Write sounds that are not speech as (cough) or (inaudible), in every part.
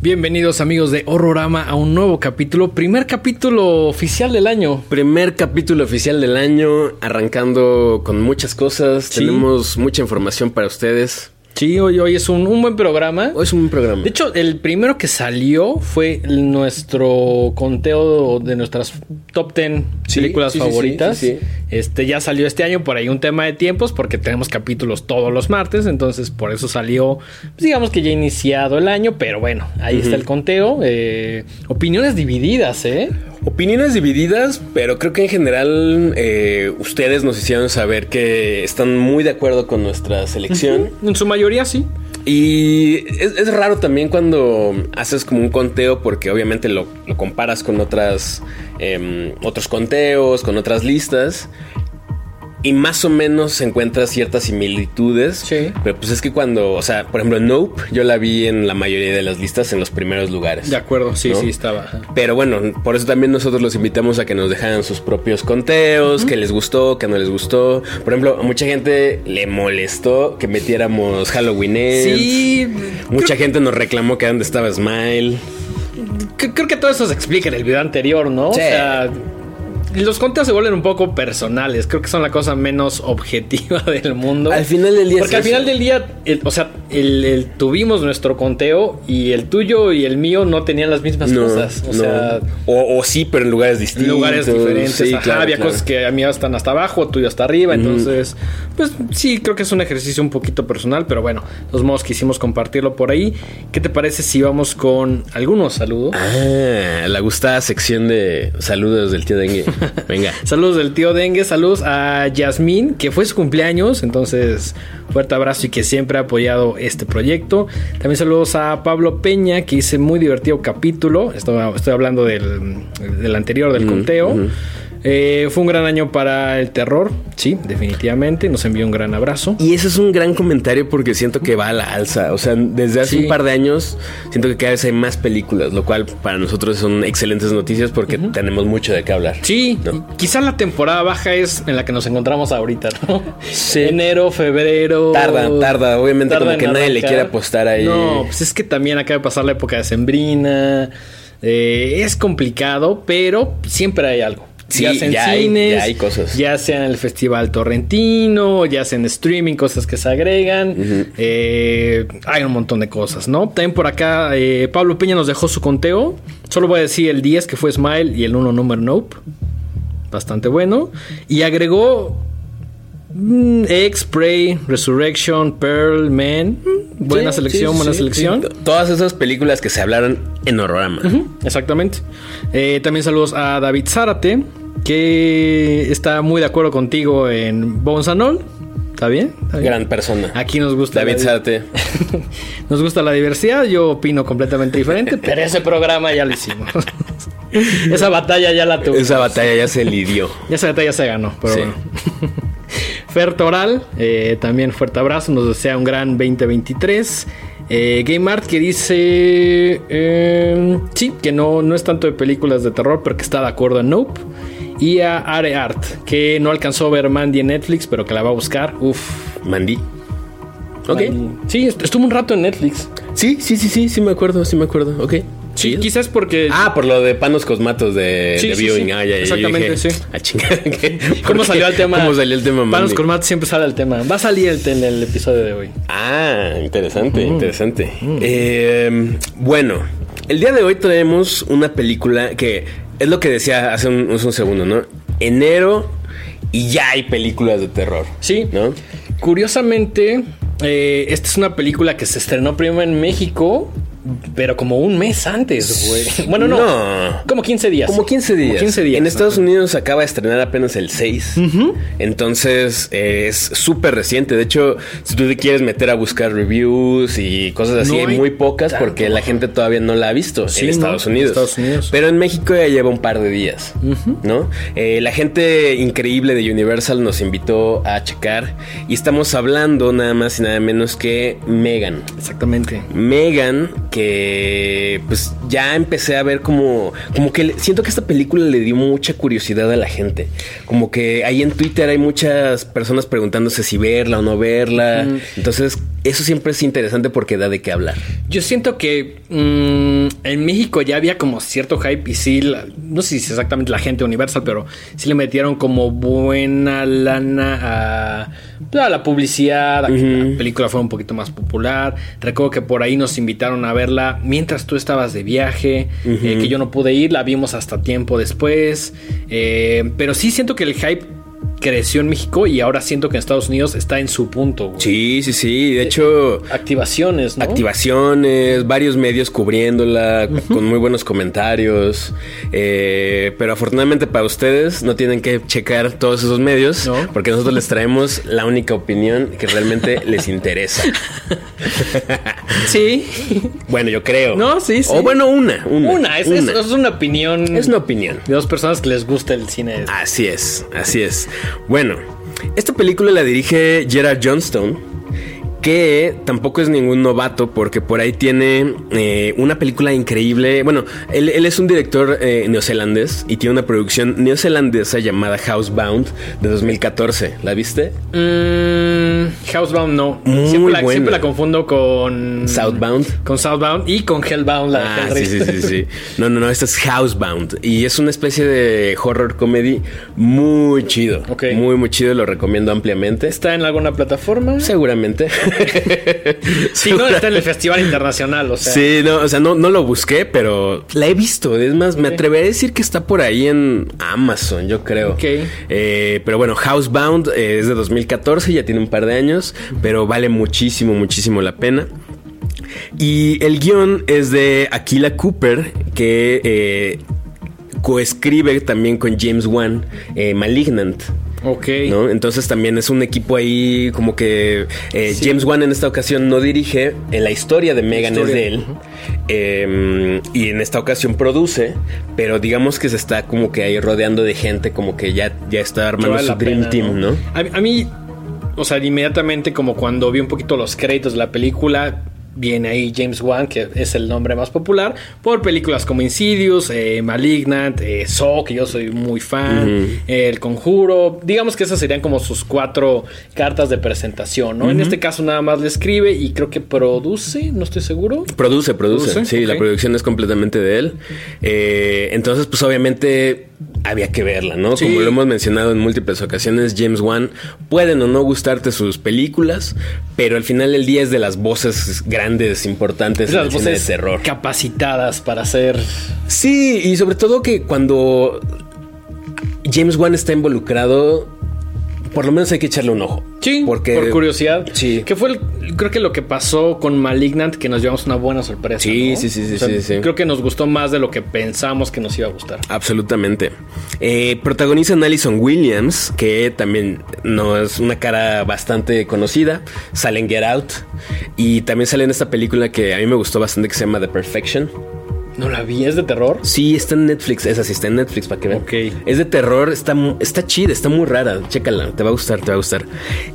Bienvenidos amigos de Horrorama a un nuevo capítulo, primer capítulo oficial del año. Primer capítulo oficial del año, arrancando con muchas cosas, Sí. tenemos mucha información para ustedes. Sí, hoy, hoy es un, un buen programa. Hoy es un programa. De hecho, el primero que salió fue nuestro conteo de nuestras top 10 Sí, películas sí, favoritas. sí, sí, sí. Este ya salió este año por ahí un tema de tiempos porque tenemos capítulos todos los martes, entonces por eso salió, pues, digamos que ya iniciado el año, pero bueno, ahí está el conteo. Eh, opiniones divididas, ¿eh? Opiniones divididas, pero creo que en general eh, ustedes nos hicieron saber que están muy de acuerdo con nuestra selección. En su mayoría sí. Y es, es raro también cuando haces como un conteo porque obviamente lo, lo comparas con otras em, otros conteos, con otras listas. Y más o menos encuentras ciertas similitudes. Sí. Pero pues es que cuando, o sea, por ejemplo, Nope, yo la vi en la mayoría de las listas en los primeros lugares. De acuerdo, sí, ¿No? sí, estaba. Pero bueno, por eso también nosotros los invitamos a que nos dejaran sus propios conteos, que les gustó, que no les gustó. Por ejemplo, a mucha gente le molestó que metiéramos Halloween Ends. Sí, Mucha gente nos reclamó que dónde estaba Smile. Creo, creo que todo eso se explica en el video anterior, ¿no? Sí. O sea, los conteos se vuelven un poco personales. Creo que son la cosa menos (laughs) objetiva del mundo. Al final del día es Porque al eso. final del día, el- o sea, el, el- tuvimos nuestro conteo y el tuyo y el mío no tenían las mismas No, cosas. O no. sea, o, o sí, pero en lugares distintos. en lugares diferentes. Sí, Ajá, claro, había claro. cosas que a mí están hasta abajo, tuyo hasta arriba. Entonces, pues sí, creo que es un ejercicio un poquito personal, pero bueno, de todos modos quisimos compartirlo por ahí. ¿Qué te parece si vamos con algunos saludos? Ah, la gustada sección de saludos del tío Dengue. (laughs) (laughs) Venga. Saludos del tío Dengue, saludos a Yasmín, que fue su cumpleaños, entonces fuerte abrazo y que siempre ha apoyado este proyecto. También saludos a Pablo Peña, que hice muy divertido capítulo, estoy, estoy hablando del, del anterior, del conteo. Eh, fue un gran año para el terror, sí, definitivamente, nos envió un gran abrazo. Y ese es un gran comentario porque siento que va a la alza. O sea, desde hace Sí. un par de años siento que cada vez hay más películas, lo cual para nosotros son excelentes noticias porque tenemos mucho de qué hablar. Sí, quizá la temporada baja es en la que nos encontramos ahorita, ¿no? Sí. Enero, febrero. Tarda, tarda. Obviamente Tarda como que nadie le quiere apostar ahí. No, pues es que también acaba de pasar la época de Sembrina. Eh, es complicado, pero siempre hay algo. Sí, ya sea en ya hay- cines, ya hay cosas. Ya sea en el Festival Torrentino, ya sea en streaming, cosas que se agregan. Eh, hay un montón de cosas, ¿no? También por acá, eh, Pablo Peña nos dejó su conteo. Solo voy a decir el 10 que fue Smile y el 1 Number Nope. Bastante bueno. Y agregó mm, X, Prey, Resurrection, Pearl, Man. Mm, Buena Sí, selección, sí, buena sí, selección. Todas esas películas que se hablaron en Horrorama. Exactamente. Eh, también saludos a David Zárate, que está muy de acuerdo contigo en Bones and All. ¿Está bien? ¿Está bien? Gran persona. Aquí nos gusta David Zárate. (laughs) nos gusta la diversidad. Yo opino completamente diferente, (laughs) pero ese programa ya lo hicimos. (laughs) Esa batalla ya la tuvimos. Esa batalla ya se lidió. Esa batalla se ganó, pero Sí. bueno. Fer Toral, eh, también fuerte abrazo, nos desea un gran 2023. Eh, Game Art que dice, eh, sí, que no, no es tanto de películas de terror, pero que está de acuerdo en Nope. Y a Are Art, que no alcanzó a ver Mandy en Netflix, pero que la va a buscar. Uf. Mandy. Ok. Mandy. Sí, est- estuvo un rato en Netflix. Sí, sí, sí, sí, sí me acuerdo, sí me acuerdo. Ok. Sí, quizás porque... Ah, por lo de panos cosmatos de, Sí, de sí, viewing. sí. Ah, ya, ya, Exactamente, dije, sí. (laughs) A chingar. ¿Cómo ¿Por salió el tema? ¿Cómo salió el tema, Panos? Cormat siempre sale el tema. Va a salir el, en el episodio de hoy. Ah, interesante, interesante. Eh, bueno, el día de hoy traemos una película que es lo que decía hace un, un segundo, ¿no? Enero y ya hay películas de terror. Sí. ¿No? Curiosamente, eh, esta es una película que se estrenó primero en México, pero como un mes antes, güey. (laughs) Bueno, no, No. Como 15 días. Como 15 días. Como 15 días. En Estados Unidos acaba de estrenar apenas el 6. Entonces eh, es súper reciente. De hecho, si tú te quieres meter a buscar reviews y cosas así, No hay hay muy pocas tanto. porque la gente todavía no la ha visto Sí, en ¿no? Estados En Unidos. Estados Unidos. Pero en México ya lleva un par de días. ¿No? Eh, la gente increíble de Universal nos invitó a checar y estamos hablando nada más y nada menos que Megan. Exactamente. Megan, que pues ya empecé a ver como, como que siento que esta película le dio mucha curiosidad a la gente. Como que ahí en Twitter hay muchas personas preguntándose si verla o no verla. Entonces, eso siempre es interesante porque da de qué hablar. Yo siento que mm, en México ya había como cierto hype y sí, no sé si es exactamente la gente Universal, pero sí le metieron como buena lana a, a la publicidad, a que la película fuera un poquito más popular. Recuerdo que por ahí nos invitaron a verla mientras tú estabas de viaje, eh, que yo no pude ir, la vimos hasta tiempo después. Eh, pero sí siento que el hype creció en México y ahora siento que en Estados Unidos está en su punto. Sí, sí, sí. De hecho, activaciones, ¿no? Activaciones, varios medios cubriéndola, con muy buenos comentarios. Eh, pero afortunadamente para ustedes no tienen que checar todos esos medios, porque nosotros les traemos la única opinión que realmente (laughs) les interesa. (laughs) sí. Bueno, yo creo. No, sí, sí. O bueno, una. Una, es, una opinión. Es una opinión. De dos personas que les gusta el cine. Así es, así es. Bueno, esta película la dirige Gerard Johnstone que tampoco es ningún novato porque por ahí tiene eh, una película increíble. Bueno, él, es un director eh, neozelandés y tiene una producción neozelandesa llamada Housebound de 2014. ¿La viste? Mm, Housebound no. siempre, la, siempre, la, confundo con Southbound. Con Southbound y con Hellbound. La ah, sí, sí, sí, sí. No, no, no. Esta es Housebound y es una especie de horror comedy muy chido. Muy, muy chido. Lo recomiendo ampliamente. ¿Está en alguna plataforma? Seguramente. (laughs) (laughs) sí, no está en el Festival Internacional, o sea. Sí, no, o sea, no, no lo busqué, pero la he visto. Es más, me atreveré a decir que está por ahí en Amazon, yo creo. Ok. Eh, pero bueno, Housebound eh, es de 2014, ya tiene un par de años, pero vale muchísimo, muchísimo la pena. Y el guion es de Aquila Cooper, que eh, coescribe también con James Wan Malignant. Ok. ¿no? Entonces también es un equipo ahí como que eh, James Wan en esta ocasión no dirige, en la historia de Megan es de él. Em, y en esta ocasión produce, pero digamos que se está como que ahí rodeando de gente, como que ya, ya está armando su Dream Team, ¿no? a mí, o sea, inmediatamente como cuando vi un poquito los créditos de la película, viene ahí James Wan, que es el nombre más popular, por películas como Insidious, eh, Malignant, eh, Saw, que yo soy muy fan, El Conjuro. Digamos que esas serían como sus cuatro cartas de presentación, ¿no? En este caso nada más le escribe y creo que produce, no estoy seguro. Produce, produce. Sí, la producción es completamente de él. Eh, entonces, pues obviamente había que verla, ¿no? Como lo hemos mencionado en múltiples ocasiones, James Wan pueden o no gustarte sus películas, pero al final del día es de las voces grandes, importantes de terror. Capacitadas para hacer. Sí, y sobre todo que cuando James Wan está involucrado, por lo menos hay que echarle un ojo. Sí, porque, por curiosidad. Sí. Que fue, creo que lo que pasó con Malignant, que nos llevamos una buena sorpresa. Sí, sí, sí, sí, sí, Creo que nos gustó más de lo que pensamos que nos iba a gustar. Absolutamente. Eh, protagonizan Alison Williams, que también no es una cara bastante conocida. Sale en Get Out. Y también sale en esta película que a mí me gustó bastante, que se llama The Perfection. No la vi, ¿es de terror? Sí, está en Netflix, esa sí está en Netflix para que vean. Ok. Es de terror, está, está chida, está muy rara. Chécala, te va a gustar, te va a gustar.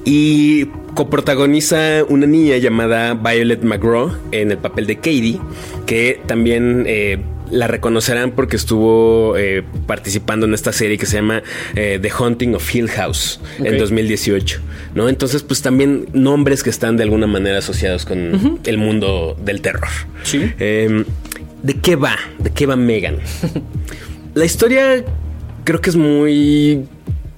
Y coprotagoniza una niña llamada Violet McGraw en el papel de Katie, que también eh, la reconocerán porque estuvo eh, participando en esta serie que se llama eh, The Haunting of Hill House en 2018, ¿no? Entonces, pues también nombres que están de alguna manera asociados con el mundo del terror. Sí. Em, ¿De qué va? ¿De qué va Megan? (laughs) La historia creo que es muy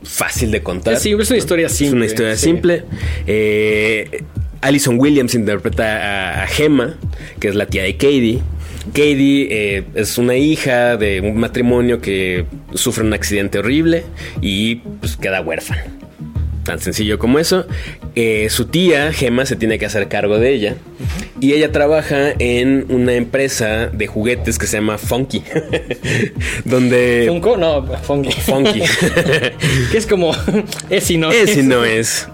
fácil de contar. Sí, es una historia simple. Es una historia simple. Eh, Alison Williams interpreta a, Gemma, que es la tía de Katie. Katie eh, es una hija de un matrimonio que sufre un accidente horrible y pues queda huérfana. Tan sencillo como eso. Eh, su tía, Gemma, se tiene que hacer cargo de ella. Y ella trabaja en una empresa de juguetes que se llama Funky. (laughs) donde. ¿Funko? No, Funky. Funky. (laughs) que es como. (laughs) Es y no es. y no es.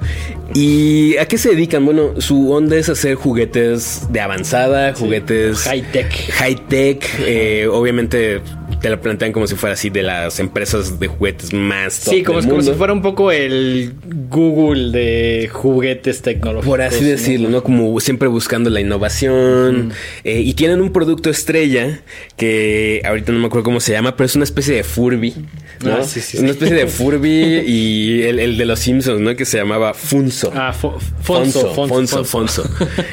¿Y a qué se dedican? Bueno, su onda es hacer juguetes de avanzada, juguetes. High tech. High tech. Eh, obviamente te lo plantean como si fuera así de las empresas de juguetes más top Sí, como, del como si fuera un poco el Google de juguetes tecnológicos. Por así decirlo, ¿no? Como siempre buscando la innovación. Eh, y tienen un producto estrella que ahorita no me acuerdo cómo se llama, pero es una especie de Furby. ¿no? Ah, sí, sí, Una sí. especie de Furby (laughs) y el, el de los Simpsons, ¿no? Que se llamaba Funzo. Ah, Fo- Fonso, Fonzo, Fonzo, Fonzo.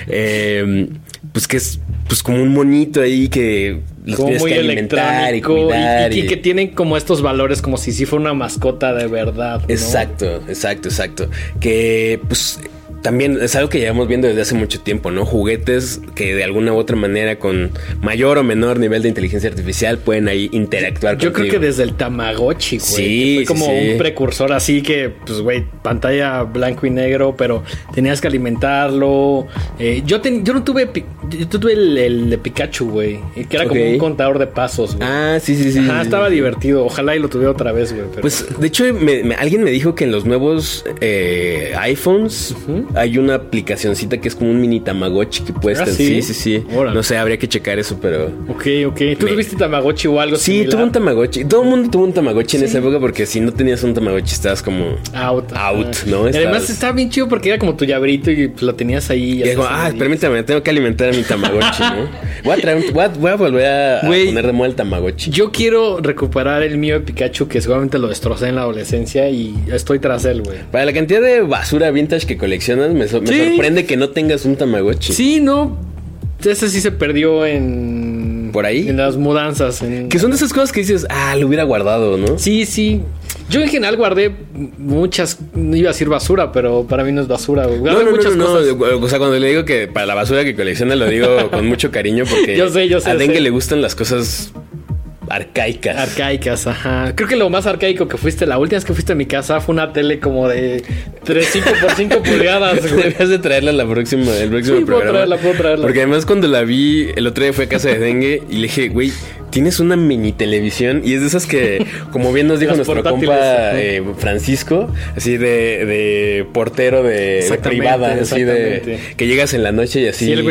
Eh, pues que es pues como un monito ahí que los Como tienes muy que alimentar y electrónico y, cuidar. y y- que tienen como estos valores como si sí fuera una mascota de verdad. ¿no? Exacto, exacto, exacto. Que pues también es algo que llevamos viendo desde hace mucho tiempo, ¿no? Juguetes que de alguna u otra manera con mayor o menor nivel de inteligencia artificial pueden ahí interactuar Yo creo que desde el Tamagotchi, güey. Sí, fue como sí. un precursor así que, pues, güey, pantalla blanco y negro, pero tenías que alimentarlo. Eh, yo, ten- yo no tuve, yo tuve el, el de Pikachu, güey, que era como un contador de pasos, güey. Ah, sí, sí, sí. Ajá, estaba divertido. Ojalá y lo tuviera otra vez, güey. pero- Pues de hecho me- me- alguien me dijo que en los nuevos eh, iPhones hay una aplicacioncita que es como un mini Tamagotchi que puedes Ah, tener- ¿sí? sí, sí. Órale. No sé, habría que checar eso, pero Ok, ok. ¿Tú Me- tuviste Tamagotchi o algo Sí, similar? tuve un Tamagotchi. Todo el mundo tuvo un Tamagotchi en esa época porque si no tenías un Tamagotchi estabas como Out. Out. ¿no? Además estaba bien chido porque era como tu llaverito y pues, lo tenías ahí. Y digo, ah, permítame, tengo que alimentar a mi Tamagotchi, ¿no? (laughs) Voy a, traer un- voy a, voy a volver a, poner de moda el Tamagotchi. Yo quiero recuperar el mío de Pikachu que seguramente lo destrocé en la adolescencia y estoy tras él, güey. Para la cantidad de basura vintage que me, so- me Sí. sorprende que no tengas un Tamagotchi. Sí, no. Ese sí se perdió en. ¿Por ahí? En las mudanzas. en- Que son de esas cosas que dices, ah, lo hubiera guardado, ¿no? Sí, sí. Yo en general guardé muchas. No iba a decir basura, pero para mí no es basura, güey. No, Guardé no, no, muchas no, cosas. O sea, cuando le digo que para la basura que colecciona, lo digo con mucho cariño porque (laughs) Yo sé, yo sé, a Dengue sé. le gustan las cosas arcaicas. Arcaicas, ajá. Creo que lo más arcaico que fuiste, la última vez que fuiste a mi casa fue una tele como de 3, 5 por 5 pulgadas, (laughs) güey. Deberías de traerla la próxima, el próximo Sí, puedo programa. traerla, puedo traerla. Porque además cuando la vi, el otro día fue a casa de Dengue y le dije, güey, tienes una mini televisión y es de esas que, (laughs) como bien nos dijo Las nuestro compa eh, Francisco, así de, de portero de, privada, así de que llegas en la noche y así. Sí, el.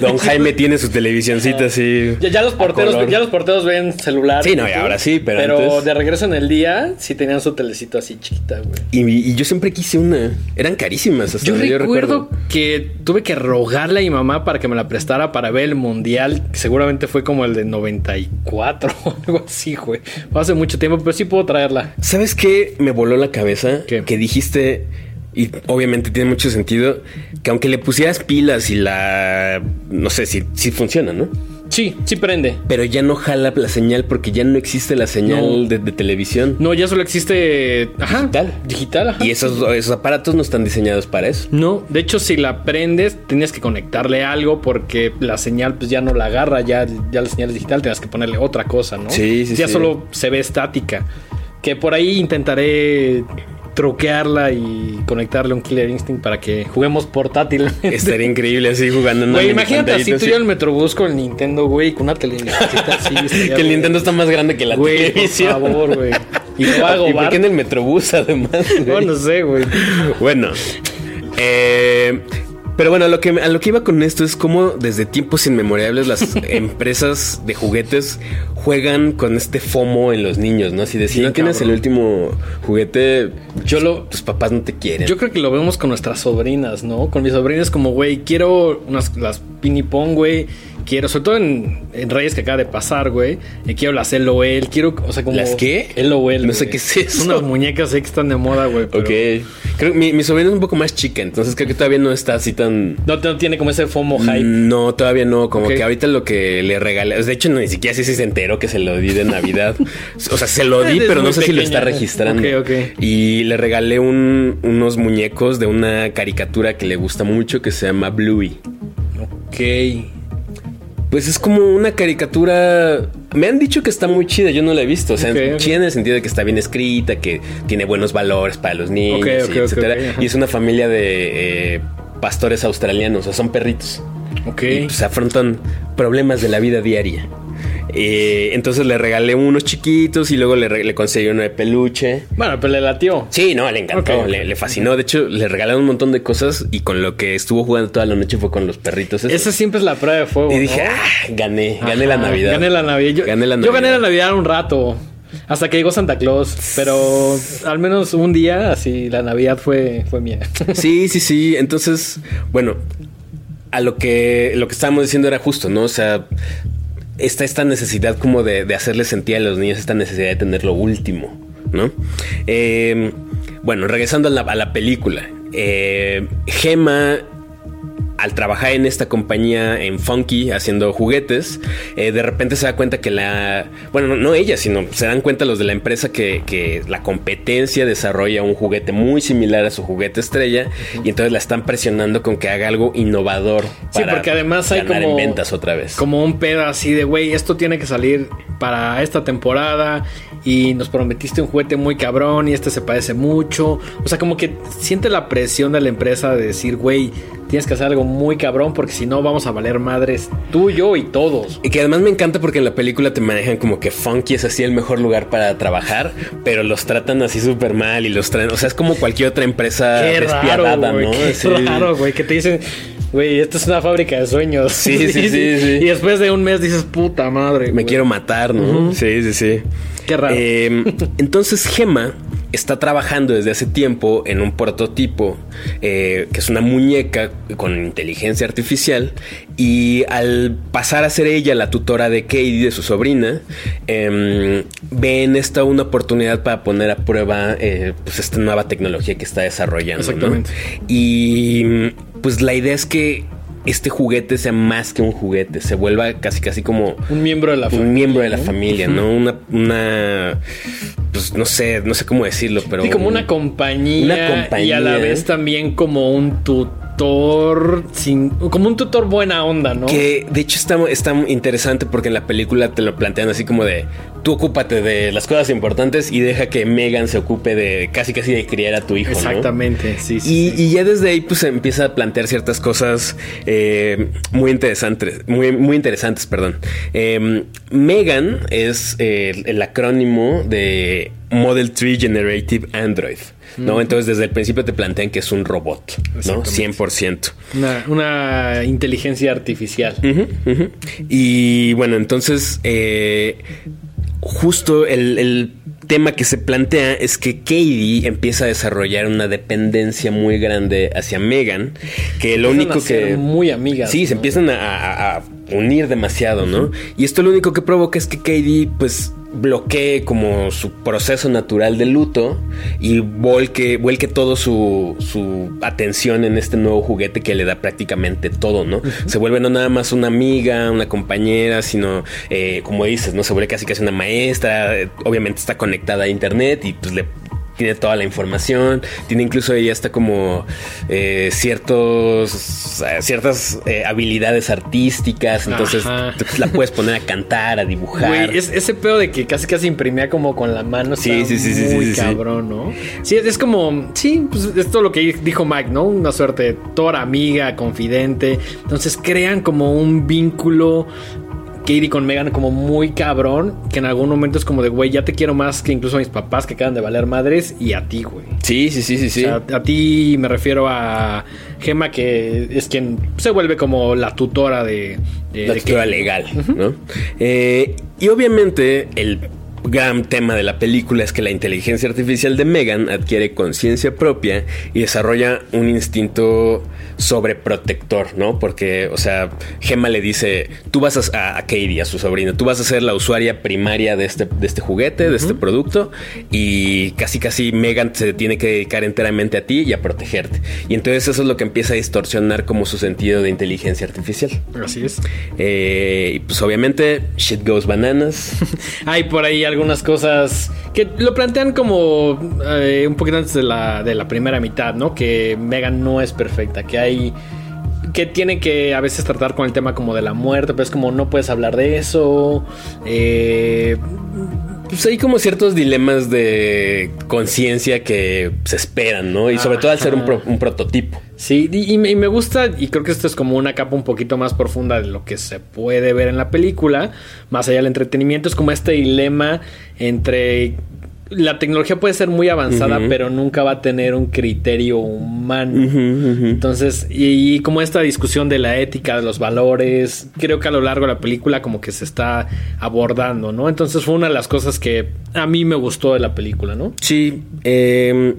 Don Jaime tiene su televisioncita así. Ya, ya los porteros, ya los porteros ven celular. Sí, no, y ahora sí, pero antes- de regreso en el día, sí tenían su telecito así chiquita, güey. Y, y yo siempre quise una. Eran carísimas. Hasta Yo donde recuerdo, que tuve que rogarle a mi mamá para que me la prestara para ver el mundial, que seguramente fue como el de 94 (laughs) o algo así, güey. Fue hace mucho tiempo, pero sí puedo traerla. ¿Sabes qué me voló la cabeza? ¿Qué? Que dijiste, y obviamente tiene mucho sentido, que aunque le pusieras pilas y la... No sé si, si funciona, ¿no? Sí, sí prende. Pero ya no jala la señal porque ya no existe la señal No. de, de televisión. No, ya solo existe. Ajá. Digital. Digital, ajá. Y esos, esos aparatos no están diseñados para eso. No, de hecho, si la prendes, tienes que conectarle algo porque la señal pues ya no la agarra, ya, ya la señal es digital, tienes que ponerle otra cosa, ¿no? Sí, sí, Ya sí. solo se ve estática. Que por ahí intentaré truquearla y conectarle un Killer Instinct para que juguemos portátilmente. Estaría increíble así jugando Güey, imagínate así tú y yo el Metrobús con el Nintendo, güey, con una televisión así. (laughs) Que el. Nintendo está más grande que la Güey, por televisión. favor, güey. (laughs) Y lo hago, ¿Y por qué en el Metrobús además? güey? No, no sé, güey. Bueno, eh, pero bueno, a lo, que, a lo que iba con esto es cómo desde tiempos inmemorables las (laughs) empresas de juguetes juegan con este FOMO en los niños, ¿no? Así de si Sí, no tienes cabrón. el último juguete, Yo lo, tus papás no te quieren. Yo creo que lo vemos con nuestras sobrinas, ¿no? Con mis sobrinas como, güey, quiero unas las pinipón, güey. Quiero, sobre todo en, en Reyes que acaba de pasar, güey. eh, quiero las LOL, quiero, o sea, como... ¿Las qué? LOL. No sé qué es eso. Son unas muñecas que están de moda, güey. pero Ok. Creo que mi, mi sobrina es un poco más chica, entonces creo que todavía no está así tan... No, no tiene como ese FOMO hype. No, todavía no. Como que ahorita lo que le regalé. De hecho, no, ni siquiera sé si se enteró que se lo di de Navidad. o sea, se lo di, (laughs) pero no sé si lo está registrando. Ok, ok. Y le regalé un- unos muñecos de una caricatura que le gusta mucho que se llama Bluey. Ok. Pues es como una caricatura. Me han dicho que está muy chida, yo no la he visto. O sea, chida en el sentido de que está bien escrita, que tiene buenos valores para los niños, Ok, y etcétera. y es una familia de eh, pastores australianos, o sea, son perritos. Ok. Y pues afrontan problemas de la vida diaria. Eh, entonces le regalé unos chiquitos y luego le, conseguí uno de peluche. Bueno, pero le latió. Sí, no, le encantó, le, le fascinó. De hecho, le regalaron un montón de cosas y con lo que estuvo jugando toda la noche fue con los perritos. Esa siempre es la prueba de fuego. Y dije, ah, gané, gané la Navidad. Gané la Navidad. Yo, Gané la yo gané Navidad. la Navidad un rato. Hasta que llegó Santa Claus. Pero al menos un día, así, la Navidad fue, fue mía. (laughs) Sí, sí, sí. Entonces, bueno, a lo que lo que estábamos diciendo era justo, ¿no? O sea, está esta necesidad como de, de hacerle sentir a los niños esta necesidad de tener lo último, ¿no? Eh, bueno, regresando a la, a la película. Eh, Gema al trabajar en esta compañía en Funky haciendo juguetes, eh, de repente se da cuenta que la. Bueno, no, no ella, sino se dan cuenta los de la empresa que, que la competencia desarrolla un juguete muy similar a su juguete estrella y entonces la están presionando con que haga algo innovador. Sí, porque además hay como- en ventas otra vez. Como un pedo así de, güey, esto tiene que salir para esta temporada y nos prometiste un juguete muy cabrón y este se parece mucho. O sea, como que siente la presión de la empresa de decir, güey, tienes que hacer algo muy cabrón porque si no vamos a valer madres tú, yo y todos. Y que además me encanta porque en la película te manejan como que Funky es así el mejor lugar para trabajar, pero los tratan así súper mal y los traen. O sea, es como cualquier otra empresa Qué despiadada, raro, güey. ¿no? Qué Sí. raro, güey. Que te dicen, güey, esto es una fábrica de sueños. Sí, sí, (laughs) sí, sí. Y después de un mes dices, puta madre. Me güey". quiero matar, ¿no? Sí, sí, sí. Qué raro. Eh, entonces Gema está trabajando desde hace tiempo en un prototipo eh, que es una muñeca con inteligencia artificial y al pasar a ser ella la tutora de Katie, de su sobrina, eh, ve en esta una oportunidad para poner a prueba eh, pues esta nueva tecnología que está desarrollando. ¿no? Exactamente. Y pues la idea es que este juguete sea más que un juguete, se vuelva casi casi como Un miembro de la familia. un miembro de la ¿no? familia, ¿no? Una, una, pues no sé, no sé cómo decirlo, pero Sí, como una compañía, Una compañía. y a la vez también como un tutor sin como un tutor buena onda, ¿no? que de hecho está, está interesante porque en la película te lo plantean así como de tú ocúpate de las cosas importantes y deja que Megan se ocupe de casi casi de criar a tu hijo, ¿no? Exactamente, sí, sí. Y, sí. y ya desde ahí pues se empieza a plantear ciertas cosas eh, muy interesantes, muy, muy interesantes, perdón. Eh, Megan es eh, el, el acrónimo de Model 3 Generative Android, ¿no? Entonces desde el principio te plantean que es un robot, ¿no? Exactamente. 100%. Una, una inteligencia artificial. Y bueno, entonces, eh, justo el, el tema que se plantea es que Katie empieza a desarrollar una dependencia muy grande hacia Megan, que lo Empiezan único a ser que... muy amigas. Sí, se empiezan a, a- a unir demasiado, ¿no? Y esto lo único que provoca es que Katie, pues, bloquee como su proceso natural de luto y volque, vuelque todo su, su atención en este nuevo juguete que le da prácticamente todo, ¿no? Se vuelve no nada más una amiga, una compañera, sino, eh, como dices, ¿no? Se vuelve casi casi una maestra, eh, obviamente está conectada a internet y pues le tiene toda la información, tiene incluso ella hasta como eh, ciertos ciertas eh, habilidades artísticas, entonces Ajá. la puedes poner a cantar, a dibujar. Güey, es- ese pedo de que casi casi imprimía como con la mano Sí, está sí, sí, sí, muy sí, sí. cabrón, ¿no? Sí, es, es como, sí, pues es todo lo que dijo Mike, ¿no? Una suerte de tora, amiga, confidente. Entonces crean como un vínculo Katie con Megan como muy cabrón, que en algún momento es como de, güey, ya te quiero más que incluso a mis papás que acaban de valer madres y a ti, güey. Sí, sí, sí, sí, sí. O sea, a ti me refiero a Gema, que es quien se vuelve como la tutora de, de, la de tutora Katie. legal, ¿no? Eh, y obviamente el gran tema de la película es que la inteligencia artificial de Megan adquiere conciencia propia y desarrolla un instinto sobreprotector, ¿no? Porque, o sea, Gemma le dice, tú vas a, a Katie, a su sobrina, tú vas a ser la usuaria primaria de este, de este juguete, de este producto, y casi casi Megan se tiene que dedicar enteramente a ti y a protegerte. Y entonces eso es lo que empieza a distorsionar como su sentido de inteligencia artificial. Así es. Eh, y pues obviamente, shit goes bananas. (laughs) Hay por ahí algunas cosas que lo plantean como eh, un poquito antes de la, de la primera mitad, ¿no? Que Megan no es perfecta, que hay que tiene que a veces tratar con el tema como de la muerte, pero es como no puedes hablar de eso. Eh, Pues hay como ciertos dilemas de conciencia que se esperan, ¿no? Y sobre todo al ser un, un prototipo. Sí, y, me gusta, y creo que esto es como una capa un poquito más profunda de lo que se puede ver en la película, más allá del entretenimiento, es como este dilema entre la tecnología puede ser muy avanzada, pero nunca va a tener un criterio humano. Entonces, y, como esta discusión de la ética, de los valores, creo que a lo largo de la película como que se está abordando, ¿no? Entonces fue una de las cosas que a mí me gustó de la película, ¿no? Sí. Em,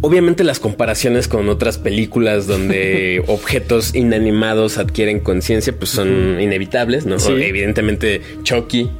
obviamente las comparaciones con otras películas donde (laughs) objetos inanimados adquieren conciencia, pues son inevitables, ¿no? Evidentemente Chucky,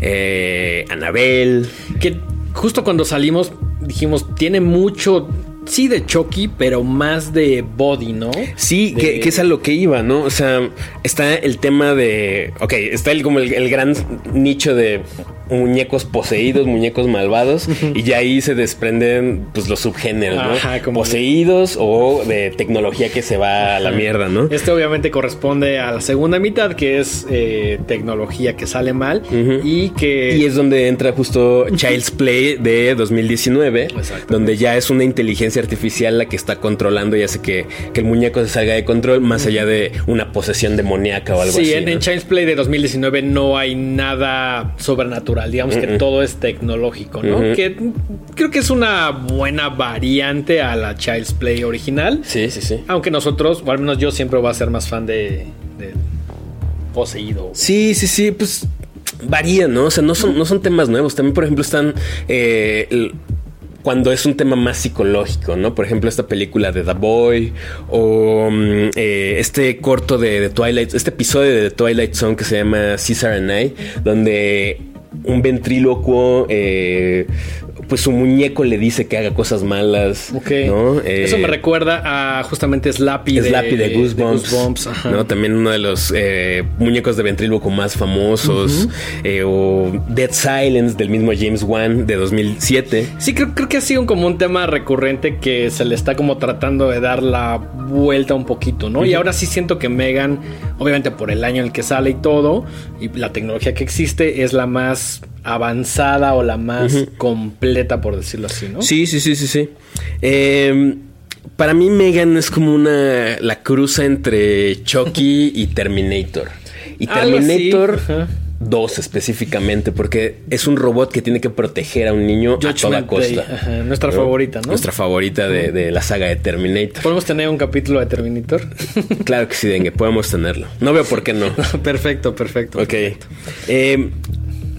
eh, Anabel. Que justo cuando salimos dijimos, tiene mucho sí de Chucky, pero más de body, ¿no? Sí, que, es a lo que iba, ¿no? O sea, está el tema de. Ok, está el, como el gran nicho de muñecos poseídos, muñecos malvados, y ya ahí se desprenden pues los subgéneros, ¿no? Como poseídos o de tecnología que se va a la mierda, ¿no? Este obviamente corresponde a la segunda mitad, que es eh, tecnología que sale mal y que... Y es donde entra justo Child's Play de 2019, donde ya es una inteligencia artificial la que está controlando y hace que, el muñeco se salga de control, más allá de una posesión demoníaca o algo así. Sí, en Child's Play de 2019 no hay nada sobrenatural digamos que todo es tecnológico, ¿no? Que creo que es una buena variante a la Child's Play original. Sí, sí, sí. Aunque nosotros, o al menos yo siempre voy a ser más fan de, Poseído. Sí, sí, sí, pues varía, ¿no? O sea, no son, no son temas nuevos. También, por ejemplo, están eh, cuando es un tema más psicológico, ¿no? Por ejemplo, esta película de The Boy o mm, eh, este corto de, de, Twilight, este episodio de The Twilight Zone que se llama Caesar and I, donde un ventrílocuo eh, pues su muñeco le dice que haga cosas malas. Ok. Eso me eh, recuerda a justamente Slappy, Slappy de, Goosebumps. ¿no? También uno de los eh, muñecos de ventríloco más famosos. Eh, o Dead Silence del mismo James Wan de 2007. Sí, creo, creo que ha sido como un tema recurrente que se le está como tratando de dar la vuelta un poquito, ¿no? Y ahora sí siento que Megan, obviamente por el año en el que sale y todo, y la tecnología que existe, es la más avanzada o la más completa, por decirlo así, ¿no? Sí, sí, sí, sí, sí. Em, para mí Megan es como una la cruza entre Chucky y Terminator. Y Terminator 2 específicamente, porque es un robot que tiene que proteger a un niño a toda costa. Nuestra favorita, ¿no? Nuestra favorita de, la saga de Terminator. ¿Podemos tener un capítulo de Terminator? (laughs) claro que sí, Dengue, podemos tenerlo. No veo por qué no. (laughs) perfecto, perfecto. Ok. Eh,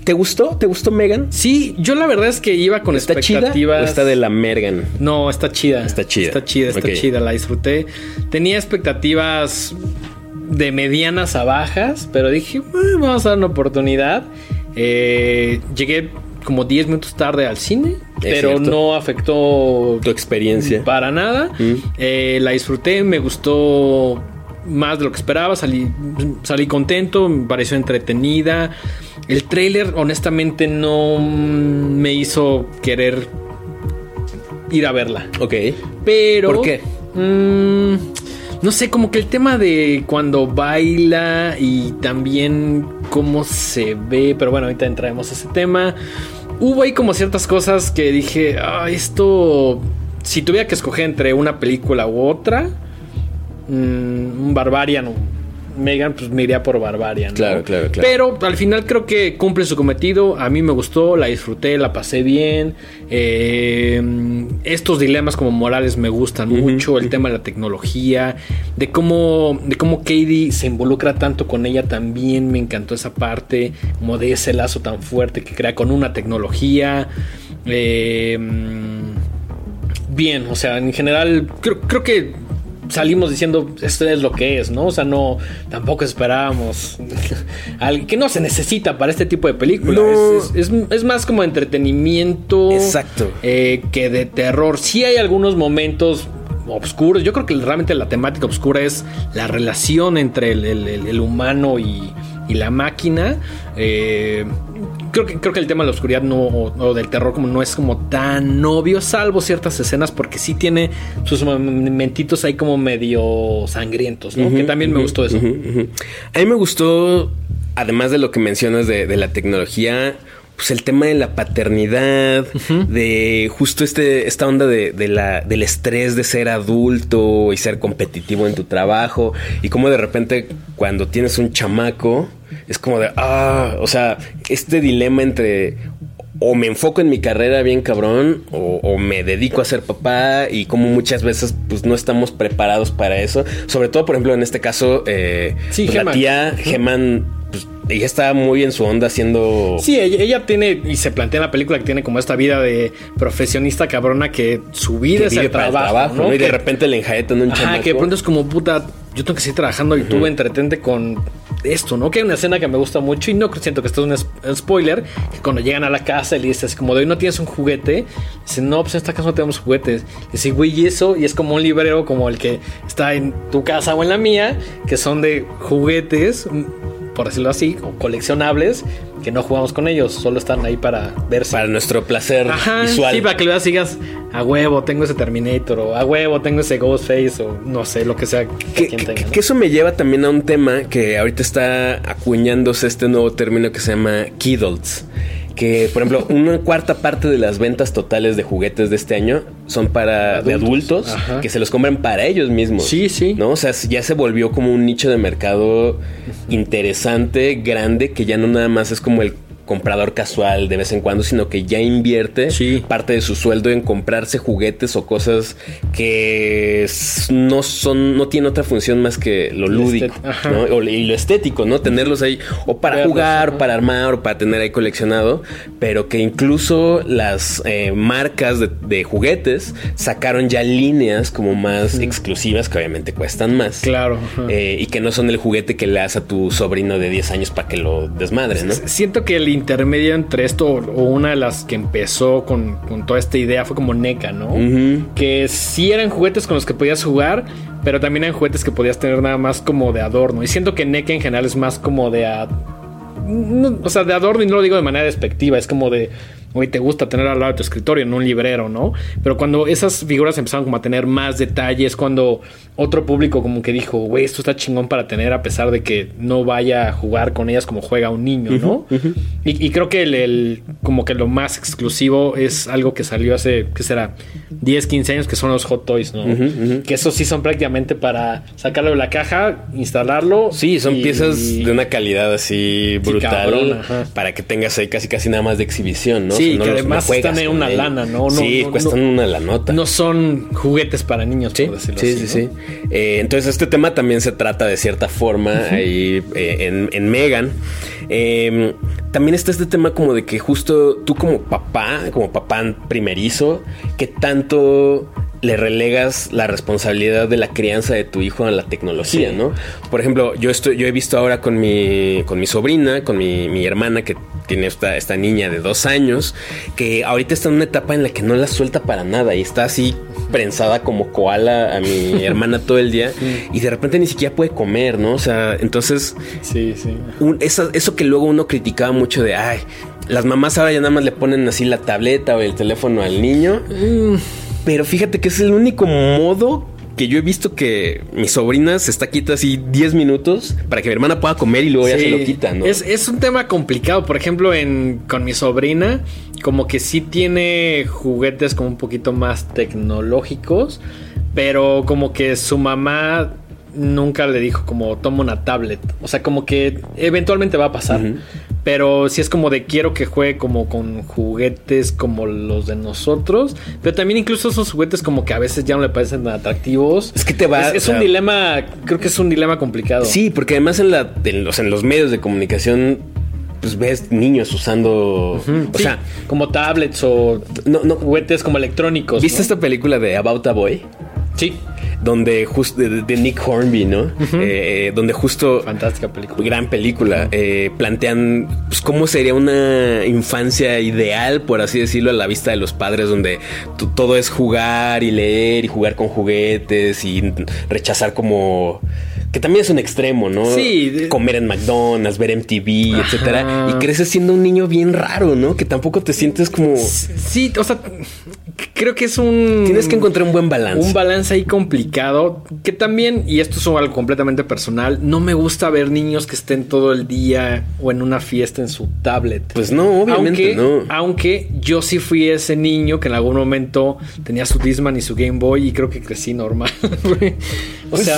¿Te gustó? ¿Te gustó Megan? Sí, yo la verdad es que iba con ¿Está expectativas. Chida o está de la Mergan? No, está chida. Está chida. Está chida, está chida, la disfruté. Tenía expectativas de medianas a bajas, pero dije, vamos a dar una oportunidad. Eh, llegué como 10 minutos tarde al cine, pero no afectó tu experiencia. Para nada. Mm. Eh, la disfruté, me gustó más de lo que esperaba, salí, salí contento, me pareció entretenida. El trailer honestamente no me hizo querer ir a verla. Ok. Pero... ¿Por qué? Mm, no sé, como que el tema de cuando baila y también cómo se ve, pero bueno, ahorita entraremos a ese tema. Hubo ahí como ciertas cosas que dije, ah, esto, si tuviera que escoger entre una película u otra, un Barbarian Megan, pues me iría por Barbarian. Claro, claro, claro. Pero al final creo que cumple su cometido. A mí me gustó, la disfruté, la pasé bien. Eh, estos dilemas como morales me gustan mucho. El tema de la tecnología, de cómo, de cómo Katie se involucra tanto con ella también me encantó esa parte. Como de ese lazo tan fuerte que crea con una tecnología. Eh, bien, o sea, en general creo, creo que salimos diciendo esto es lo que es, ¿no? O sea, no, tampoco esperábamos (laughs) que no se necesita para este tipo de películas. Es, más como entretenimiento. Exacto. Eh, que de terror. Sí hay algunos momentos oscuros. Yo creo que realmente la temática oscura es la relación entre el, humano y, y, la máquina. Eh, creo que, creo que el tema de la oscuridad no, o, del terror como no es como tan obvio, salvo ciertas escenas, porque sí tiene sus momentitos ahí como medio sangrientos, ¿no? que también me gustó eso. A mí me gustó, además de lo que mencionas de, la tecnología, pues el tema de la paternidad, de justo este, esta onda de, la, del estrés de ser adulto y ser competitivo en tu trabajo y cómo de repente cuando tienes un chamaco es como de, ah, o sea, este dilema entre o me enfoco en mi carrera bien cabrón o, me dedico a ser papá y como muchas veces pues no estamos preparados para eso. Sobre todo, por ejemplo, en este caso, eh, sí, pues, la tía Geman pues, ella está muy en su onda haciendo. Sí, ella, tiene, y se plantea en la película que tiene como esta vida de profesionista cabrona que su vida es el trabajo. ¿no? Y de repente le enjaetan un Ajá, que de pronto es como puta, yo tengo que seguir trabajando y tú entretente con esto, ¿no? Que hay una escena que me gusta mucho y no siento que esto es un spoiler. Que cuando llegan a la casa y le dices, como de hoy no tienes un juguete, dicen, no, pues en esta casa no tenemos juguetes. Y dice, güey, y eso, y es como un librero como el que está en tu casa o en la mía, que son de juguetes por decirlo así, o coleccionables, que no jugamos con ellos, solo están ahí para verse. Para nuestro placer visual. Sí, para que lo sigas a huevo, tengo ese Terminator, o a huevo, tengo ese Ghostface, o no sé, lo que sea que, quien tenga. Que eso me lleva también a un tema que ahorita está acuñándose este nuevo término que se llama Kidults que, por ejemplo, una cuarta parte de las ventas totales de juguetes de este año son para adultos, que se los compran para ellos mismos. Sí, sí. ¿No? O sea, ya se volvió como un nicho de mercado interesante, grande, que ya no nada más es como el comprador casual de vez en cuando, sino que ya invierte parte de su sueldo en comprarse juguetes o cosas que no son, no tienen otra función más que lo lúdico y lo estético, ¿no? Tenerlos ahí o para jugar, para armar, o para tener ahí coleccionado, pero que incluso las eh, marcas de, juguetes sacaron ya líneas como más exclusivas que obviamente cuestan más. Claro. Eh, y que no son el juguete que le das a tu sobrino de 10 años para que lo desmadre, ¿no? Siento que el intermedio entre esto o una de las que empezó con, toda esta idea fue como NECA, ¿no? Que sí eran juguetes con los que podías jugar, pero también eran juguetes que podías tener nada más como de adorno. Y siento que NECA en general es más como de... o sea, de adorno y no lo digo de manera despectiva, es como de hoy te gusta tener al lado de tu escritorio en un librero, ¿no? Pero cuando esas figuras empezaron como a tener más detalles, cuando otro público como que dijo, güey, esto está chingón para tener a pesar de que no vaya a jugar con ellas como juega un niño, ¿no? y, creo que el, como que lo más exclusivo es algo que salió hace, ¿qué será? 10, 15 años, que son los Hot Toys, ¿no? Que esos sí son prácticamente para sacarlo de la caja, instalarlo. Sí, son piezas de una calidad así brutal para que tengas ahí casi casi nada más de exhibición, ¿no? Sí, que además están en una lana, ¿no? sí, cuestan una lanota. No son juguetes para niños, sí, por decirlo sí, así. Sí, sí, eh, entonces, este tema también se trata de cierta forma ahí eh, en, Megan. Em, también está este tema como de que justo tú como papá, como papá primerizo, que tanto le relegas la responsabilidad de la crianza de tu hijo a la tecnología, ¿no? Por ejemplo, yo estoy, yo he visto ahora con mi, con mi sobrina, con mi, mi hermana que tiene esta, esta niña de dos años, que ahorita está en una etapa en la que no la suelta para nada y está así prensada como koala a mi (laughs) hermana todo el día y de repente ni siquiera puede comer, ¿no? O sea, entonces, sí, sí. eso, eso que luego uno criticaba mucho de, ay, las mamás ahora ya nada más le ponen así la tableta o el teléfono al niño. Mm. Pero fíjate que es el único modo que yo he visto que mi sobrina se está quita así 10 minutos para que mi hermana pueda comer y luego ya se lo quita, ¿no? Es, un tema complicado. Por ejemplo, en, con mi sobrina, como que sí tiene juguetes como un poquito más tecnológicos, pero como que su mamá nunca le dijo como toma una tablet. O sea, como que eventualmente va a pasar. Pero si es como de quiero que juegue como con juguetes como los de nosotros. Pero también incluso esos juguetes como que a veces ya no le parecen tan atractivos. Es que te va. Es, un dilema, creo que es un dilema complicado. Sí, porque además en, la, en, los, en los medios de comunicación pues ves niños usando, o sea, como tablets o no, no, juguetes como electrónicos. ¿Viste esta película de About a Boy? Sí donde justo de, Nick Hornby, ¿no? Eh, donde justo fantástica película, gran película, eh, plantean pues, cómo sería una infancia ideal, por así decirlo, a la vista de los padres, donde todo es jugar y leer y jugar con juguetes y rechazar como que también es un extremo, ¿no? Sí. Comer en McDonald's, ver MTV, etcétera. Y creces siendo un niño bien raro, ¿no? Que tampoco te sientes como. Sí, o sea, creo que es un. Tienes que encontrar un buen balance. Un balance ahí complicado. Que también, y esto es algo completamente personal, no me gusta ver niños que estén todo el día o en una fiesta en su tablet. Pues no, obviamente aunque, no. Aunque yo sí fui ese niño que en algún momento tenía su Disman y su Game Boy y creo que crecí normal. (laughs) o Pues- sea.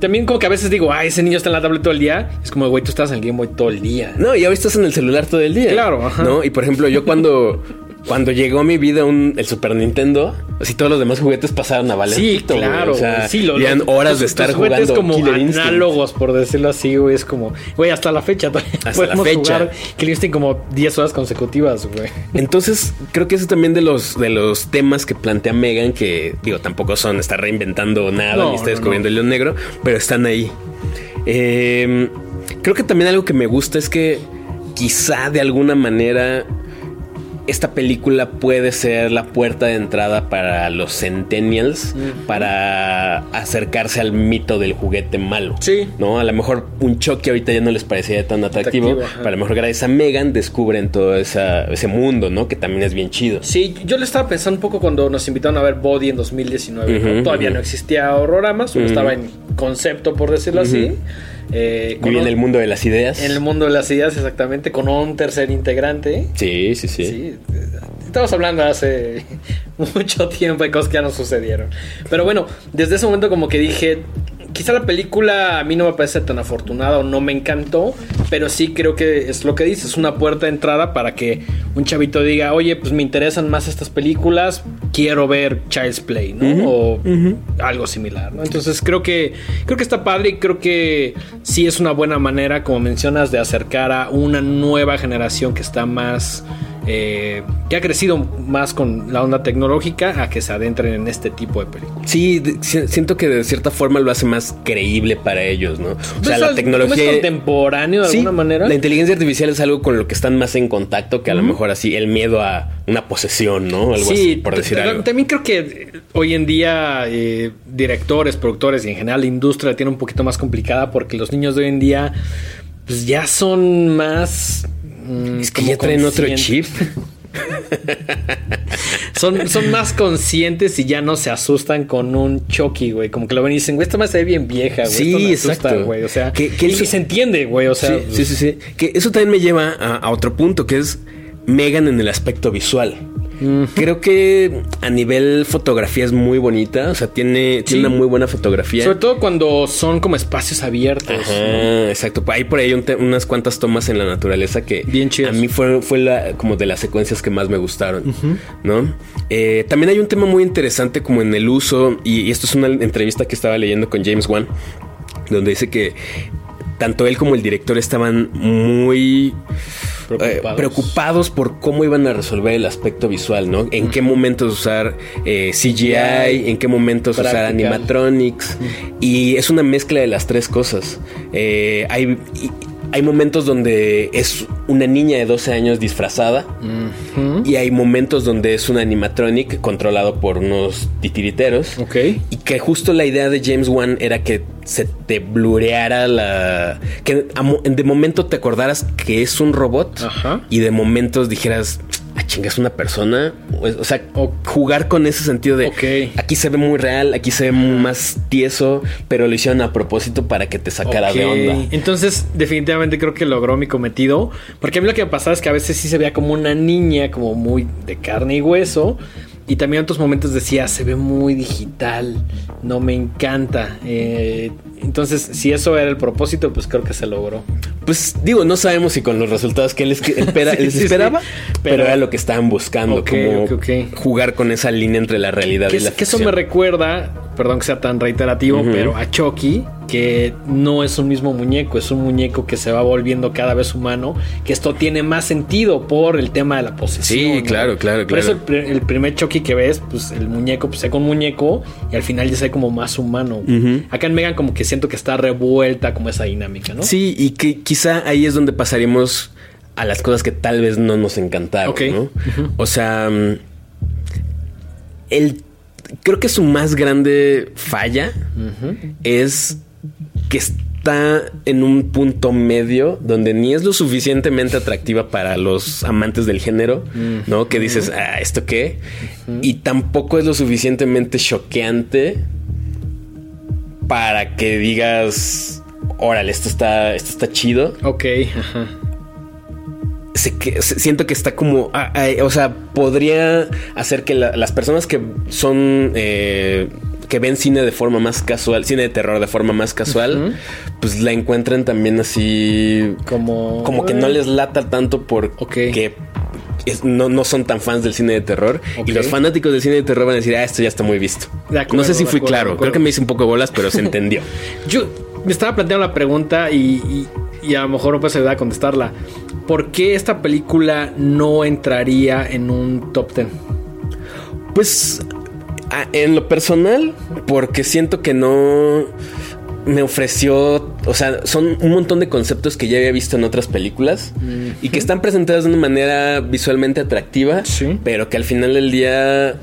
También como que a veces digo, ay, ese niño está en la tablet todo el día. Es como, güey, tú estás en el Game Boy todo el día. No, y ahora estás en el celular todo el día. Claro, ajá. ¿No? Y por ejemplo, yo cuando, (laughs) cuando llegó a mi vida un, el Super Nintendo, así todos los demás juguetes pasaron a valer. Sí, pito, güey. claro. O sea, sí, lo- eran horas tus- de estar tus juguetes jugando como Killer Instinct. análogos, por decirlo así, güey. Es como, güey, hasta la fecha todavía Hasta podemos la fecha. jugar Killer Instinct como 10 horas consecutivas, güey. Entonces, creo que ese también de los, de los temas que plantea Megan, que digo, tampoco son estar reinventando nada No, ni está no, descubriendo el león negro, pero están ahí. Eh, creo que también algo que me gusta es que quizá de alguna manera esta película puede ser la puerta de entrada para los centennials para acercarse al mito del juguete malo. Sí. ¿No? A lo mejor un choque ahorita ya no les parecería tan atractivo, Atractivo, pero a lo mejor gracias a Megan descubren todo esa- ese mundo, ¿no? Que también es bien chido. Sí, yo le estaba pensando un poco cuando nos invitaron a ver Body en 2019. ¿no? Ujú, Todavía no existía Horrorama, solo estaba en concepto, por decirlo así. Eh, Viví en el mundo de las ideas. en el mundo de las ideas, exactamente, con un tercer integrante. Sí, sí, sí. Sí, estamos hablando hace (laughs) mucho tiempo de cosas que ya no sucedieron. Pero bueno, desde ese momento como que dije, quizá la película a mí no me parece tan afortunada o no me encantó, pero sí creo que es lo que dices, es una puerta de entrada para que un chavito diga, oye, pues me interesan más estas películas, quiero ver Child's Play, ¿no? O algo similar, ¿no? Entonces creo que creo que está padre y creo que sí es una buena manera, como mencionas, de acercar a una nueva generación que está más eh, que ha crecido más con la onda tecnológica a que se adentren en este tipo de películas. Sí, siento que de cierta forma lo hace más creíble para ellos, ¿no? O sea, la ¿Es tecnología... contemporáneo de Sí, alguna manera? La inteligencia artificial es algo con lo que están más en contacto que a lo mejor así el miedo a una posesión, ¿no? Algo así, por decir algo. También creo que eh, hoy en día eh, directores, productores y en general la industria la tiene un poquito más complicada porque los niños de hoy en día pues ya son más... mm, Es que ya traen otro chip. (laughs) Son, son más conscientes y ya no se asustan con un Chucky, güey. Como que lo ven y dicen, güey, esta más se ve bien vieja, güey. Sí, Esto me asusta, exacto. güey. O sea, Que- que y, eso- y se entiende, güey. O sea, sí, sí, sí, sí. Que eso también me lleva a, a otro punto, que es Megan en el aspecto visual. Creo que a nivel fotografía es muy bonita. O sea, tiene, tiene una muy buena fotografía. Sobre todo cuando son como espacios abiertos. Ajá, exacto. Hay por ahí un unas cuantas tomas en la naturaleza que Bien chidas. a mí fue, fue la, como de las secuencias que más me gustaron, ¿no? Eh, también hay un tema muy interesante como en el uso, y, y esto es una entrevista que estaba leyendo con James Wan, donde dice que tanto él como el director estaban muy eh, Preocupados. por cómo iban a resolver el aspecto visual, ¿no? En qué momentos usar eh, CGI, en qué momentos usar animatronics. Y es una mezcla de las tres cosas. Eh, hay, y- hay momentos donde es una niña de 12 años disfrazada. Y hay momentos donde es un animatronic controlado por unos titiriteros. Ok. Y que justo la idea de James Wan era que se te blureara la. Que de momento te acordaras que es un robot. Ajá. Y de momentos dijeras, ah, chinga, es una persona. O, sea, O- jugar con ese sentido de. Aquí se ve muy real, aquí se ve más tieso, pero lo hicieron a propósito para que te sacara de onda. Entonces, definitivamente creo que logró mi cometido. Porque a mí lo que me pasaba es que a veces sí se veía como una niña, como muy de carne y hueso. Y también en otros momentos decía, se ve muy digital, no me encanta. Eh, entonces, si eso era el propósito, pues creo que se logró. Pues digo, no sabemos si con los resultados que espera- (laughs) Sí, les sí, sí. esperaba, pero, Pero- era lo que estaban buscando, como jugar con esa línea entre la realidad y la es- que eso ficción. me recuerda, perdón que sea tan reiterativo, pero a Chucky, que no es un mismo muñeco, es un muñeco que se va volviendo cada vez humano, que esto tiene más sentido por el tema de la posesión. Sí, ¿no? claro, claro, Por eso claro. el, pri- el primer Chucky que ves, pues el muñeco, pues se con muñeco y al final ya se ve como más humano. Acá en Megan como que siento que está revuelta como esa dinámica, ¿no? Sí, y que quizá ahí es donde pasaríamos a las cosas que tal vez no nos encantaron. ¿no? O sea, mm, el, creo que su más grande falla es que es- está en un punto medio donde ni es lo suficientemente atractiva para los amantes del género, ¿no? Que dices, ah, ¿esto qué? Y tampoco es lo suficientemente choqueante para que digas, órale, esto está, esto está chido. Ok, ajá. Que, siento que está como, ah, ah, o sea, podría hacer que las personas que son eh, que ven cine de forma más casual, cine de terror de forma más casual, pues la encuentren también así como como que no les lata tanto porque no, son tan fans del cine de terror. Y los fanáticos del cine de terror van a decir, ah, esto ya está muy visto. no sé si fui claro, creo que me hice un poco de bolas, pero se (laughs) entendió. Yo me estaba planteando la pregunta y, y, a lo mejor no puedes ayudar a contestarla. ¿Por qué esta película no entraría en un top 10? Pues en lo personal, porque siento que no me ofreció, o sea, son un montón de conceptos que ya había visto en otras películas y que están presentados de una manera visualmente atractiva, pero que al final del día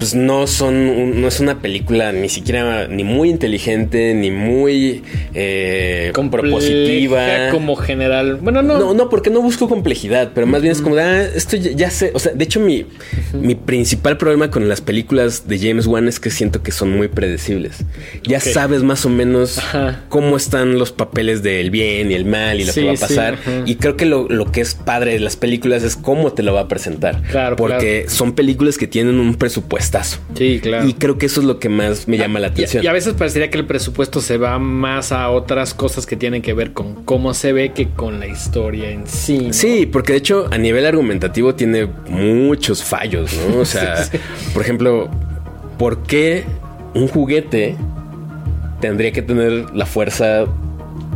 pues no son no es una película ni siquiera ni muy inteligente ni muy eh, propositiva. como general. Bueno no. No no porque no busco complejidad pero más bien es como ah, esto ya, sé o sea de hecho mi, mi principal problema con las películas de James Wan es que siento que son muy predecibles. Ya sabes más o menos cómo están los papeles del bien y el mal y lo que va a pasar. y creo que lo, lo, que es padre de las películas es cómo te lo va a presentar claro porque son películas que tienen un presupuesto Sí, claro. Y creo que eso es lo que más me llama la atención. Y, a veces parecería que el presupuesto se va más a otras cosas que tienen que ver con cómo se ve que con la historia en sí. Sí, porque de hecho a nivel argumentativo tiene muchos fallos, ¿no? O (laughs) sea, por ejemplo, ¿por qué un juguete tendría que tener la fuerza,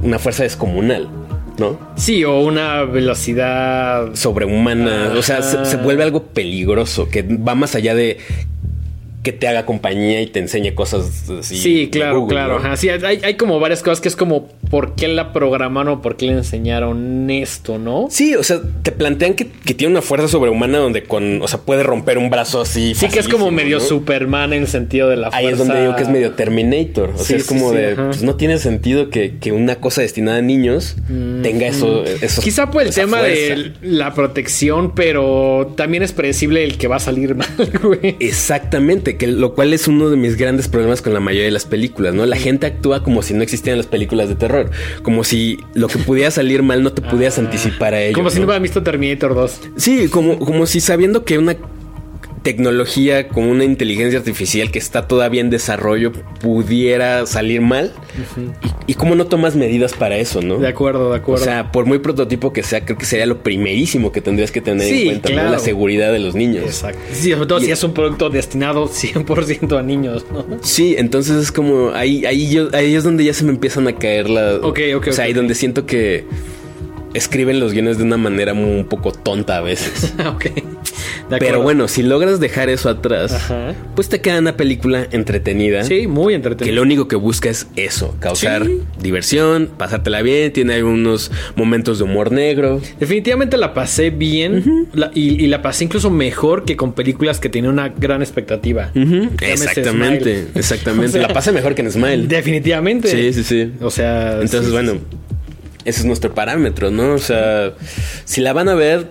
una fuerza descomunal? ¿no? Sí, o una velocidad sobrehumana. O sea, se, vuelve algo peligroso que va más allá de que te haga compañía y te enseñe cosas así. Sí, claro, claro. Sí, hay, como varias cosas que es como por qué la programaron o por qué le enseñaron esto, ¿no? Sí, o sea, te plantean que, tiene una fuerza sobrehumana donde con, o sea, puede romper un brazo así. Sí, que es como medio Superman en el sentido de la fuerza. Ahí es donde digo que es medio Terminator. O sea, es como de, pues no tiene sentido que, una cosa destinada a niños tenga eso, eso. Quizá por el tema de la protección, pero también es predecible el que va a salir (laughs) mal, güey. Exactamente que lo cual es uno de mis grandes problemas con la mayoría de las películas, ¿no? La gente actúa como si no existieran las películas de terror, como si lo que pudiera salir mal no te pudieras ah. anticipar a ello. Como si no hubieran visto Terminator 2. Sí, como, como si sabiendo que una tecnología como una inteligencia artificial que está todavía en desarrollo pudiera salir mal. y, cómo no tomas medidas para eso, ¿no? De acuerdo, de acuerdo. O sea, por muy prototipo que sea, creo que sería lo primerísimo que tendrías que tener en cuenta, La seguridad de los niños. Exacto. Sí, sobre todo si es un producto destinado 100% a niños, ¿no? Sí, entonces es como ahí, ahí, yo, ahí es donde ya se me empiezan a caer las... Ok, ok. O sea, ahí donde siento que escriben los guiones de una manera un poco tonta a veces. (laughs) ok. Pero bueno, si logras dejar eso atrás, pues te queda una película entretenida. Sí, muy entretenida. Que lo único que busca es eso, causar diversión, pasártela bien, tiene algunos momentos de humor negro. Definitivamente la pasé bien y, la pasé incluso mejor que con películas que tienen una gran expectativa. Exactamente, (laughs) exactamente. la pasé mejor que en Smile. Definitivamente. Sí, sí, sí. O sea... Entonces, bueno, ese es nuestro parámetro, ¿no? O sea, si la van a ver,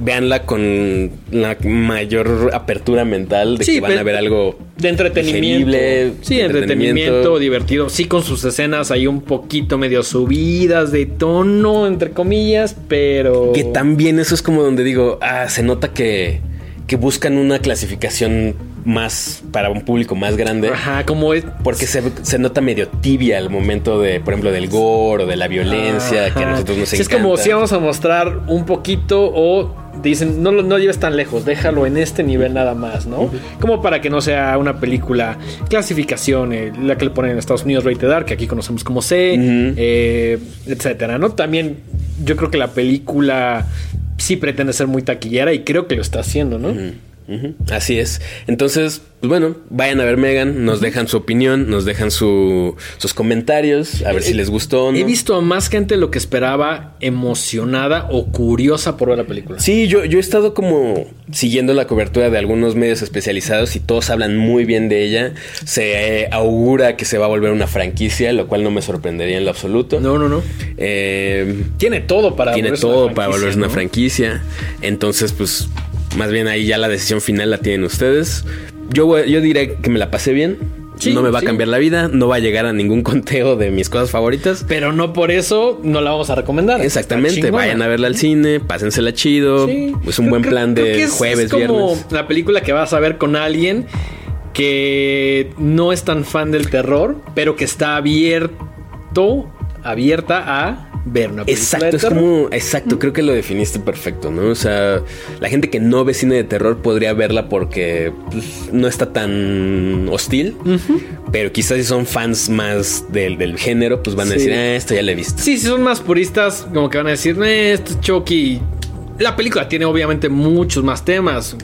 véanla con la mayor apertura mental de que van a ver algo de entretenimiento. sí, entretenimiento. divertido. Sí, con sus escenas ahí un poquito medio subidas de tono, entre comillas, pero. Que también eso es como donde digo, ah, se nota que, que buscan una clasificación más para un público más grande. Ajá, como es. Porque se, nota medio tibia al momento de, por ejemplo, del gore o de la violencia que a nosotros nos Es como si vamos a mostrar un poquito o dicen, no, no lleves tan lejos, déjalo en este nivel nada más, ¿no? Como para que no sea una película clasificación, eh, la que le ponen en Estados Unidos Rated R, que aquí conocemos como C, eh, etcétera, ¿no? También yo creo que la película sí pretende ser muy taquillera y creo que lo está haciendo, ¿no? Así es. Entonces, pues bueno, vayan a ver Megan, nos dejan su opinión, nos dejan su, sus comentarios, a ver si les gustó no. He visto a más gente lo que esperaba emocionada o curiosa por ver la película. Sí, yo, yo he estado como siguiendo la cobertura de algunos medios especializados y todos hablan muy bien de ella. Se eh, augura que se va a volver una franquicia, lo cual no me sorprendería en lo absoluto. No, no, no. Eh, tiene todo para tiene todo una para volverse una franquicia. Entonces, pues, más bien ahí ya la decisión final la tienen ustedes. Yo, yo diré que me la pasé bien. Sí, no me va sí. a cambiar la vida, no va a llegar a ningún conteo de mis cosas favoritas. Pero no por eso no la vamos a recomendar. Exactamente, vayan a verla al cine, pásensela chido. Sí. Es un Creo- buen plan creo de es- jueves, es como viernes. la película que vas a ver con alguien que no es tan fan del terror, pero que está abierto, abierta a ver una película Exacto, de es como, exacto, creo que lo definiste perfecto, ¿no? O sea, la gente que no ve cine de terror podría verla porque pues, no está tan hostil, pero quizás si son fans más del, del género, pues van a Sí. decir, ah, esto ya lo he visto. Sí, si son más puristas, como que van a decir, "Eh, esto es Chucky. La película tiene obviamente muchos más temas,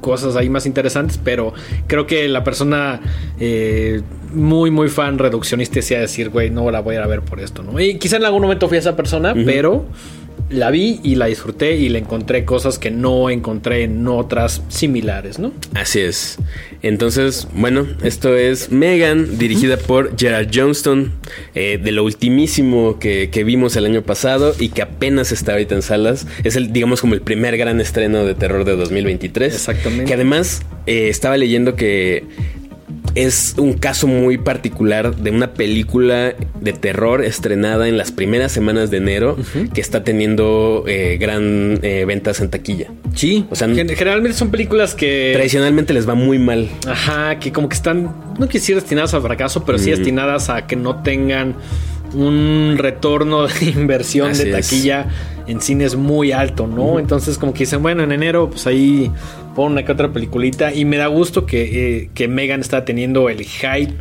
cosas ahí más interesantes, pero creo que la persona eh, muy, muy fan reduccionista decía decir, güey, no la voy a ir a ver por esto, ¿no? Y quizá en algún momento fui a esa persona, pero la vi y la disfruté y le encontré cosas que no encontré en otras similares, ¿no? Así es. Entonces, bueno, esto es Megan, dirigida por Gerard Johnston, eh, de lo ultimísimo que, que vimos el año pasado y que apenas está ahorita en salas. Es el, digamos, como el primer gran estreno de terror de 2023. Exactamente. Que además eh, estaba leyendo que es un caso muy particular de una película de terror estrenada en las primeras semanas de enero que está teniendo eh, gran eh, ventas en taquilla. Sí, O sea, Gen- generalmente son películas que... Tradicionalmente les va muy mal. Ajá, que como que están, no quisiera decir destinadas al fracaso, pero sí destinadas a que no tengan un retorno de (laughs) inversión Así de es. taquilla en cines muy alto, ¿no? Entonces como que dicen, bueno, en enero pues ahí pon una que otra peliculita y me da gusto que, eh, que Megan está teniendo el hype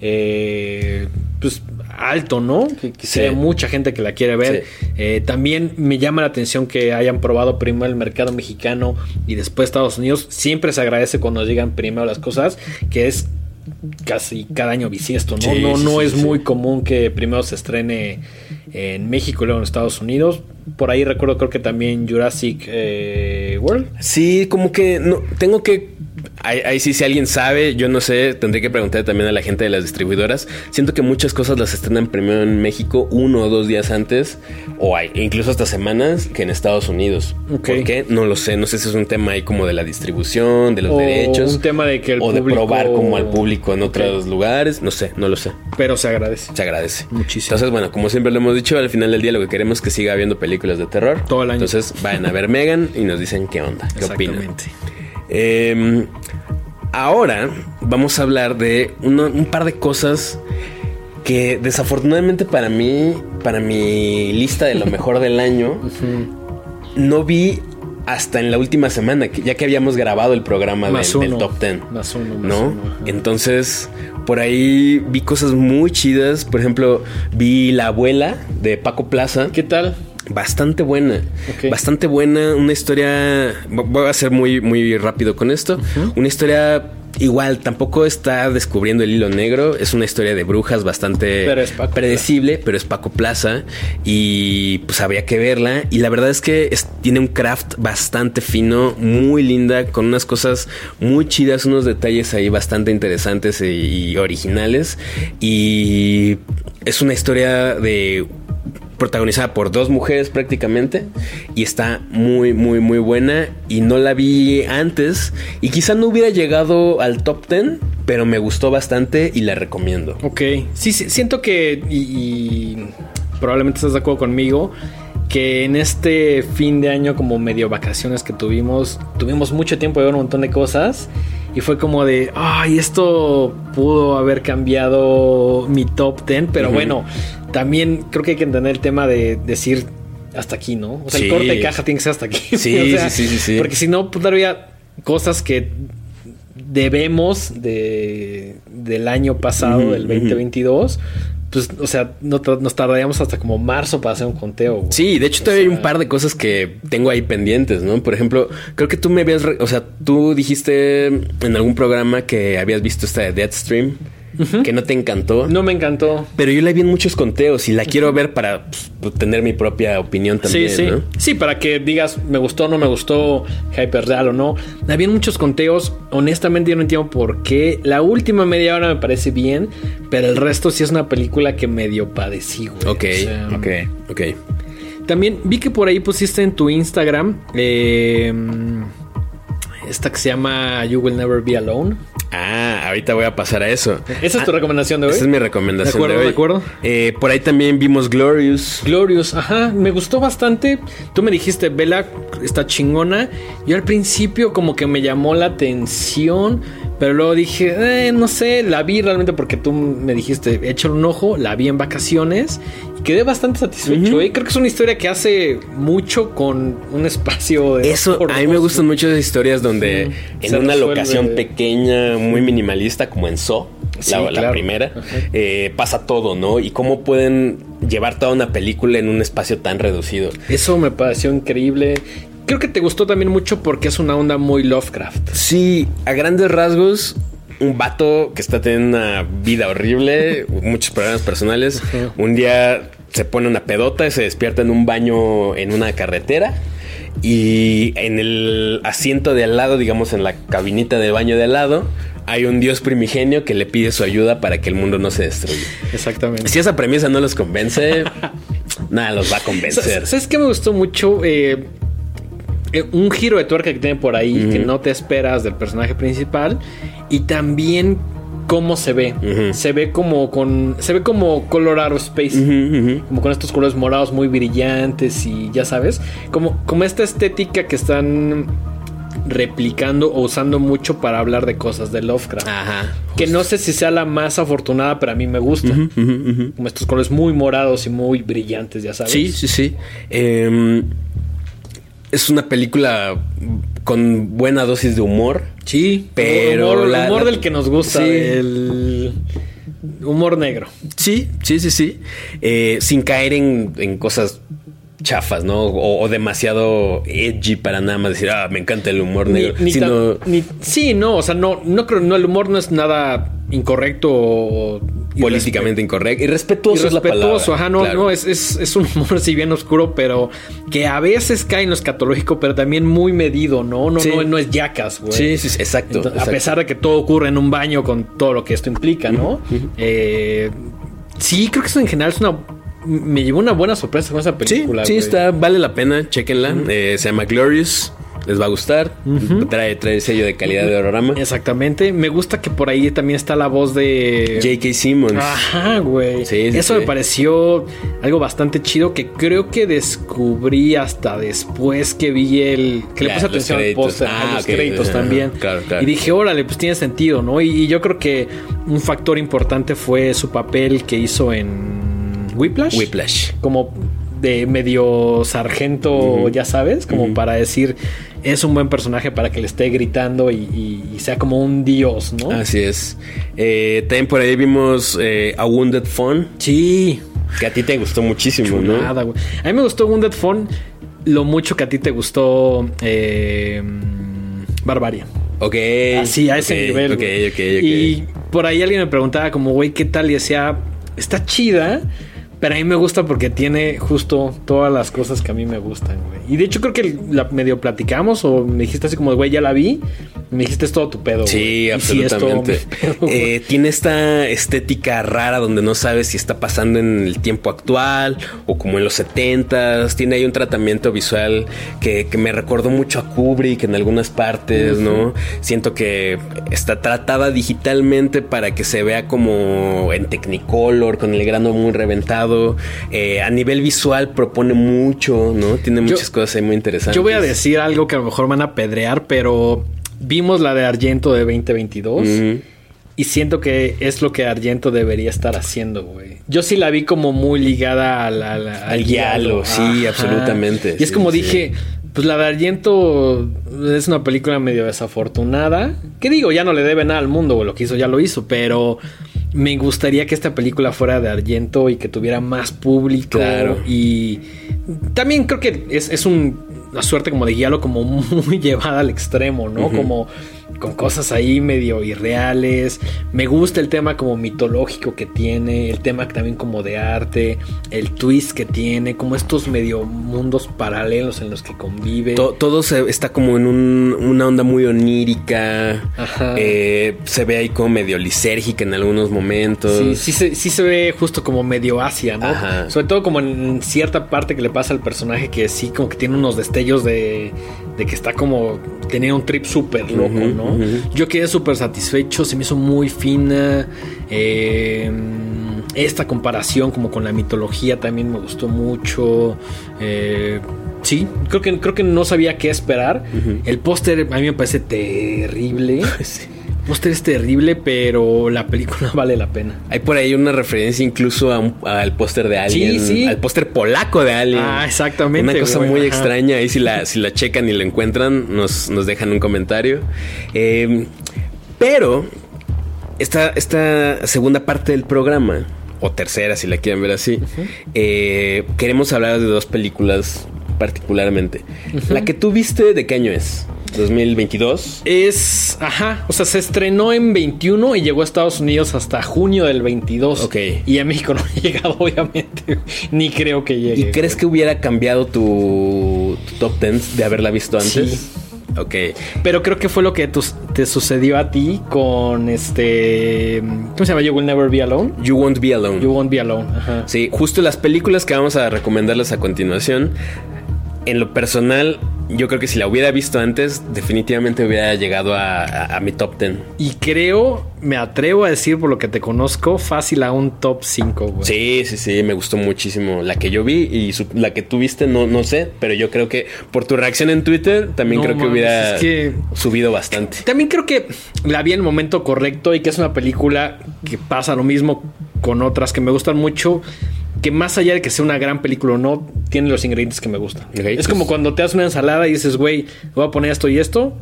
eh, pues alto, ¿no? Que, que Sí. sea mucha gente que la quiere ver. Sí. Eh, también me llama la atención que hayan probado primero el mercado mexicano y después Estados Unidos. Siempre se agradece cuando llegan primero las cosas, que es casi cada año bisiesto, ¿no? Sí, no no sí, es sí. muy común que primero se estrene en México y luego en Estados Unidos. Por ahí recuerdo creo que también Jurassic eh, World. Sí, como que no tengo que ahí, ahí sí si alguien sabe, yo no sé, tendré que preguntar también a la gente de las distribuidoras. Siento que muchas cosas las estrenan primero en México uno o dos días antes o hay, incluso hasta semanas que en Estados Unidos. Ok. ¿Por qué? No lo sé, no sé si es un tema ahí como de la distribución, de los O derechos un tema de que el o de probar como al público en otros lugares, no sé, no lo sé. Pero se agradece. Se agradece. Muchísimo. Entonces, bueno, como siempre lo hemos dicho, al final del día lo que queremos es que siga habiendo películas de terror. Todo el año. Entonces, vayan a ver Megan y nos dicen qué onda, qué opinan. Exactamente. Eh, ahora vamos a hablar de un par de cosas que desafortunadamente para mí, para mi lista de lo (laughs) mejor del año, no vi hasta en la última semana, ya que habíamos grabado el programa del, top 10. Más uno, más ¿no? uno. Entonces, por ahí vi cosas muy chidas. Por ejemplo, vi La abuela de Paco Plaza. ¿Qué tal? Bastante buena. Bastante buena. Una historia. Voy a ser muy, muy rápido con esto. Una historia. Igual, tampoco está descubriendo el hilo negro. Es una historia de brujas bastante Pero predecible, pero es Paco Plaza. Y pues habría que verla. Y la verdad es que es- tiene un craft bastante fino, muy linda, con unas cosas muy chidas, unos detalles ahí bastante interesantes y, y originales. Y es una historia de protagonizada por dos mujeres prácticamente y está muy muy muy buena y no la vi antes y quizá no hubiera llegado al top 10 pero me gustó bastante y la recomiendo Ok. Sí, sí, siento que, y, probablemente estás de acuerdo conmigo, que en este fin de año, como medio vacaciones que tuvimos, tuvimos mucho tiempo de ver un montón de cosas. Y fue como de, ay, esto pudo haber cambiado mi top 10. Pero bueno, también creo que hay que entender el tema de decir hasta aquí, ¿no? O sea, Sí. el corte de caja tiene que ser hasta aquí. (laughs) Sí, O sea, sí, sí, sí. Porque si no, pues habría cosas que debemos de, del año pasado, del ujú. 2022, pues, o sea, no nos tardaríamos hasta como marzo para hacer un conteo. güey. Sí, de hecho todavía hay un par de cosas que tengo ahí pendientes, ¿no? Por ejemplo, creo que tú me habías, re- o sea, tú dijiste en algún programa que habías visto esta de Deadstream, que no te encantó. No me encantó. Pero yo la vi en muchos conteos y la quiero ver para pues, tener mi propia opinión también, sí, sí. ¿no? Sí, para que digas, me gustó, no me gustó, hyperreal o no. Había muchos conteos. Honestamente, yo no entiendo por qué. La última media hora me parece bien, pero el resto sí es una película que medio padecí, güey. Ok, O sea, ok, ok. También vi que por ahí pusiste en tu Instagram eh, esta que se llama You Will Never Be Alone. Ah, ahorita voy a pasar a eso. ¿Esa es tu Ah, recomendación de hoy? Esa es mi recomendación De acuerdo, de hoy. de acuerdo. Eh, por ahí también vimos Glorious. Glorious, ajá, me gustó bastante. Tú me dijiste, Vela está chingona. Yo al principio como que me llamó la atención, pero luego dije, eh, no sé, la vi realmente porque tú me dijiste, échale un ojo, la vi en vacaciones quedé bastante satisfecho. eh. Creo que es una historia que hace mucho con un espacio de... Eso, a mí me gustan mucho esas historias donde Sí, en una resuelve. locación pequeña, muy minimalista, como en So, Sí, la, primera, eh, pasa todo, ¿no? Y cómo pueden llevar toda una película en un espacio tan reducido. Eso me pareció increíble. Creo que te gustó también mucho porque es una onda muy Lovecraft. Sí, a grandes rasgos, un vato que está teniendo una vida horrible, (laughs) muchos problemas personales. Un día se pone una pedota y se despierta en un baño en una carretera. Y en el asiento de al lado, digamos en la cabinita de baño de al lado, hay un dios primigenio que le pide su ayuda para que el mundo no se destruya. Exactamente. Si esa premisa no los convence, (laughs) nada los va a convencer. ¿Sabes sabes qué me gustó mucho? Eh, eh, un giro de tuerca que tiene por ahí que no te esperas del personaje principal y también cómo se ve. Se ve como con se ve como color aerospace. Como con estos colores morados muy brillantes y ya sabes, como, como esta estética que están replicando o usando mucho para hablar de cosas de Lovecraft. Ajá. Que no sé si sea la más afortunada, pero a mí me gusta. Como estos colores muy morados y muy brillantes, ya sabes. Sí, sí, sí. Em, es una película con buena dosis de humor. Sí, Pero humor, la- humor la- del que nos gusta, Sí. el humor negro. Sí, sí, sí, sí. Eh, sin caer en, en cosas chafas, ¿no? O, o demasiado edgy para nada más decir, ah, me encanta el humor Ni- negro. ni sino, ni- sí, no, o sea, no, no creo, no, el humor no es nada incorrecto o políticamente incorrecto. Y irrespe- respetuoso, es la irrespetuoso, palabra. ajá, no, Claro. no, es, es, es un humor si bien oscuro, pero que a veces cae en lo escatológico, pero también muy medido, ¿no? No, Sí. no, no es yacas, güey. Sí, sí, sí, exacto, Entonces, exacto. A pesar de que todo ocurre en un baño con todo lo que esto implica, ¿no? Eh, sí, creo que eso en general es una. Me llevó una buena sorpresa con esa Sí, película. sí, güey. está, vale la pena, chequenla. Eh, se llama Glorious. Les va a gustar. trae, trae el sello de calidad de horrorama. Exactamente. Me gusta que por ahí también está la voz de. J.K. Simmons. Ajá, güey. Sí, sí, Eso sí. me pareció algo bastante chido que creo que descubrí hasta después que vi el. que le puse atención al póster, Ah, a los créditos Ajá, también. claro, claro. Y dije, órale, pues tiene sentido, ¿no? Y, y yo creo que un factor importante fue su papel que hizo en Whiplash. Whiplash. Como de medio sargento, ya sabes, como para decir, es un buen personaje para que le esté gritando y, y- y sea como un dios, ¿no? Así es. Eh, también por ahí vimos eh, A Wounded Fawn, Sí, que a ti te gustó muchísimo, ¿no? Nada, güey. A mí me gustó Wounded Phone lo mucho que a ti te gustó eh, Barbarian. Ok. Así, a ese ok, nivel. Ok, güey. ok, ok. Y por ahí alguien me preguntaba como, güey, ¿qué tal? Y decía, está chida, pero a mí me gusta porque tiene justo todas las cosas que a mí me gustan, güey. Y de hecho creo que la medio platicamos o me dijiste así como, güey, ya la vi. Me dijiste, es todo tu pedo. Sí, güey". Y sí, es todo absolutamente. (laughs) pedo. Eh, tiene esta estética rara donde no sabes si está pasando en el tiempo actual o como en los 70s. Tiene ahí un tratamiento visual que, que me recordó mucho a Kubrick en algunas partes, ¿no? Siento que está tratada digitalmente para que se vea como en Technicolor, con el grano muy reventado. Eh, a nivel visual propone mucho, ¿no? Tiene muchas cosas ahí muy interesantes. Yo voy a decir algo que a lo mejor me van a pedrear, pero vimos la de Argento de 2022 Ujú. y siento que es lo que Argento debería estar haciendo, güey. Yo sí la vi como muy ligada al, giallo, sí, absolutamente. Y es Sí, como sí. dije, pues la de Argento es una película medio desafortunada. Que digo, ya no le debe nada al mundo, güey. Lo que hizo ya lo hizo, pero me gustaría que esta película fuera de Argento y que tuviera más público. Claro. Y también creo que es, es un, una suerte como de guiarlo como (laughs) muy llevada al extremo, ¿no? Como con cosas ahí medio irreales. Me gusta el tema como mitológico que tiene, el tema también como de arte, el twist que tiene, como estos medio mundos paralelos en los que convive. To- todo se, está como en un- una onda muy onírica. Ajá. Eh, se ve ahí como medio lisérgica en algunos momentos. Sí, sí se, sí se ve justo como medio Asia, ¿no? Ajá. Sobre todo como en cierta parte que le pasa al personaje que sí como que tiene unos destellos de, de que está como tenía un trip súper loco, ¿no? Yo quedé súper satisfecho, se me hizo muy fina. eh, esta comparación como con la mitología también me gustó mucho. eh, sí, creo que, creo que no sabía qué esperar. El póster a mí me parece terrible. (laughs) El póster es terrible, pero la película (laughs) vale la pena. Hay por ahí una referencia incluso al póster de Alien. Sí, sí. Al póster polaco de Alien. Ah, exactamente, Una cosa güey, muy ajá. extraña. Ahí si la, si la checan y la encuentran, nos, nos dejan un comentario. Eh, pero esta, esta segunda parte del programa, o tercera si la quieren ver así, eh, queremos hablar de dos películas particularmente. La que tú viste, ¿de qué año es? ¿2022? Es, ajá, o sea, se estrenó en 21 y llegó a Estados Unidos hasta junio del 22. Ok. Y a México (laughs) no ha llegado, obviamente. (laughs) Ni creo que llegue. ¿Y crees que hubiera cambiado tu, tu top 10 de haberla visto antes? Sí. Ok. Pero creo que fue lo que te sucedió a ti con este. ¿Cómo se llama? You Will Never Be Alone. You Won't Be Alone. You Won't Be Alone. Ajá. Sí, justo las películas que vamos a recomendarles a continuación. En lo personal, yo creo que si la hubiera visto antes, definitivamente hubiera llegado a, a- a mi top 10. Y creo, me atrevo a decir por lo que te conozco, fácil a un top 5, güey. Sí, sí, sí, me gustó muchísimo la que yo vi y su- la que tú viste, no, no sé, pero yo creo que por tu reacción en Twitter también No creo que hubiera es que- subido bastante. También creo que la vi en el momento correcto y que es una película que pasa lo mismo con otras que me gustan mucho. Que más allá de que sea una gran película o no, tiene los ingredientes que me gustan. Es pues- como cuando te haces una ensalada y dices, güey, voy a poner esto y esto.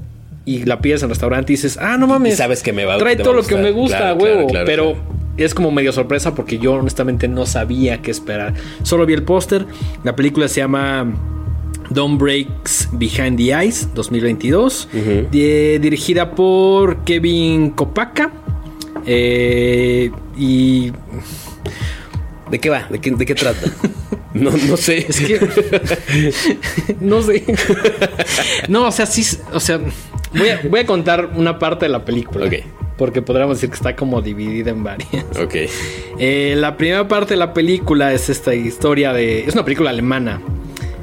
Y la pides en el restaurante y dices, ah, no mames. Y sabes que me va- Trae va todo a lo que me gusta, claro, claro, pero claro. es como medio sorpresa porque yo honestamente no sabía qué esperar. Solo vi el póster. La película se llama Don't Breaks Behind the Eyes 2022. Ujú. di- dirigida por Kevin Kopaka. Eh, y ¿De qué va? ¿De qué, de qué trata? no, no sé. es que no sé. no, o sea, sí, o sea, voy a, voy a contar una parte de la película. Ok. Porque podríamos decir que está como dividida en varias. ok. Eh, la primera parte de la película es esta historia de. Es una película alemana.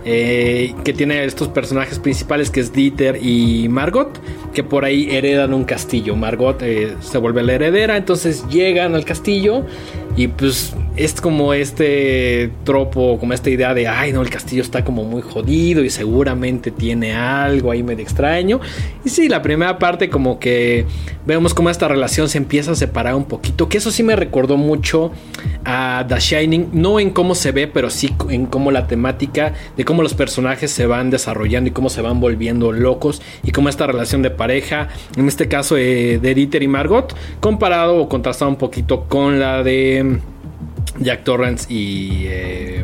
eh, que tiene estos personajes principales que es Dieter y Margot. Que por ahí heredan un castillo. Margot eh, se vuelve la heredera. Entonces llegan al castillo. Y pues es como este tropo, como esta idea de, ay no, el castillo está como muy jodido y seguramente tiene algo ahí medio extraño. Y sí, la primera parte como que vemos cómo esta relación se empieza a separar un poquito, que eso sí me recordó mucho a The Shining, no en cómo se ve, pero sí en cómo la temática de cómo los personajes se van desarrollando y cómo se van volviendo locos y cómo esta relación de pareja, en este caso eh, de Dieter y Margot, comparado o contrastado un poquito con la de Jack Torrance y eh,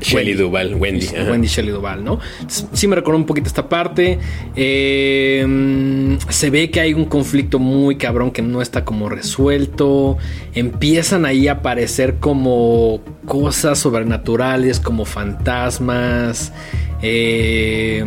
Shelley Wendy. Duvall, Wendy, Sí, ajá. Wendy Shelley Duvall, ¿no? Sí me recordó un poquito esta parte. Eh, mm, se ve que hay un conflicto muy cabrón que no está como resuelto. Empiezan ahí a aparecer como cosas sobrenaturales, como fantasmas. Eh,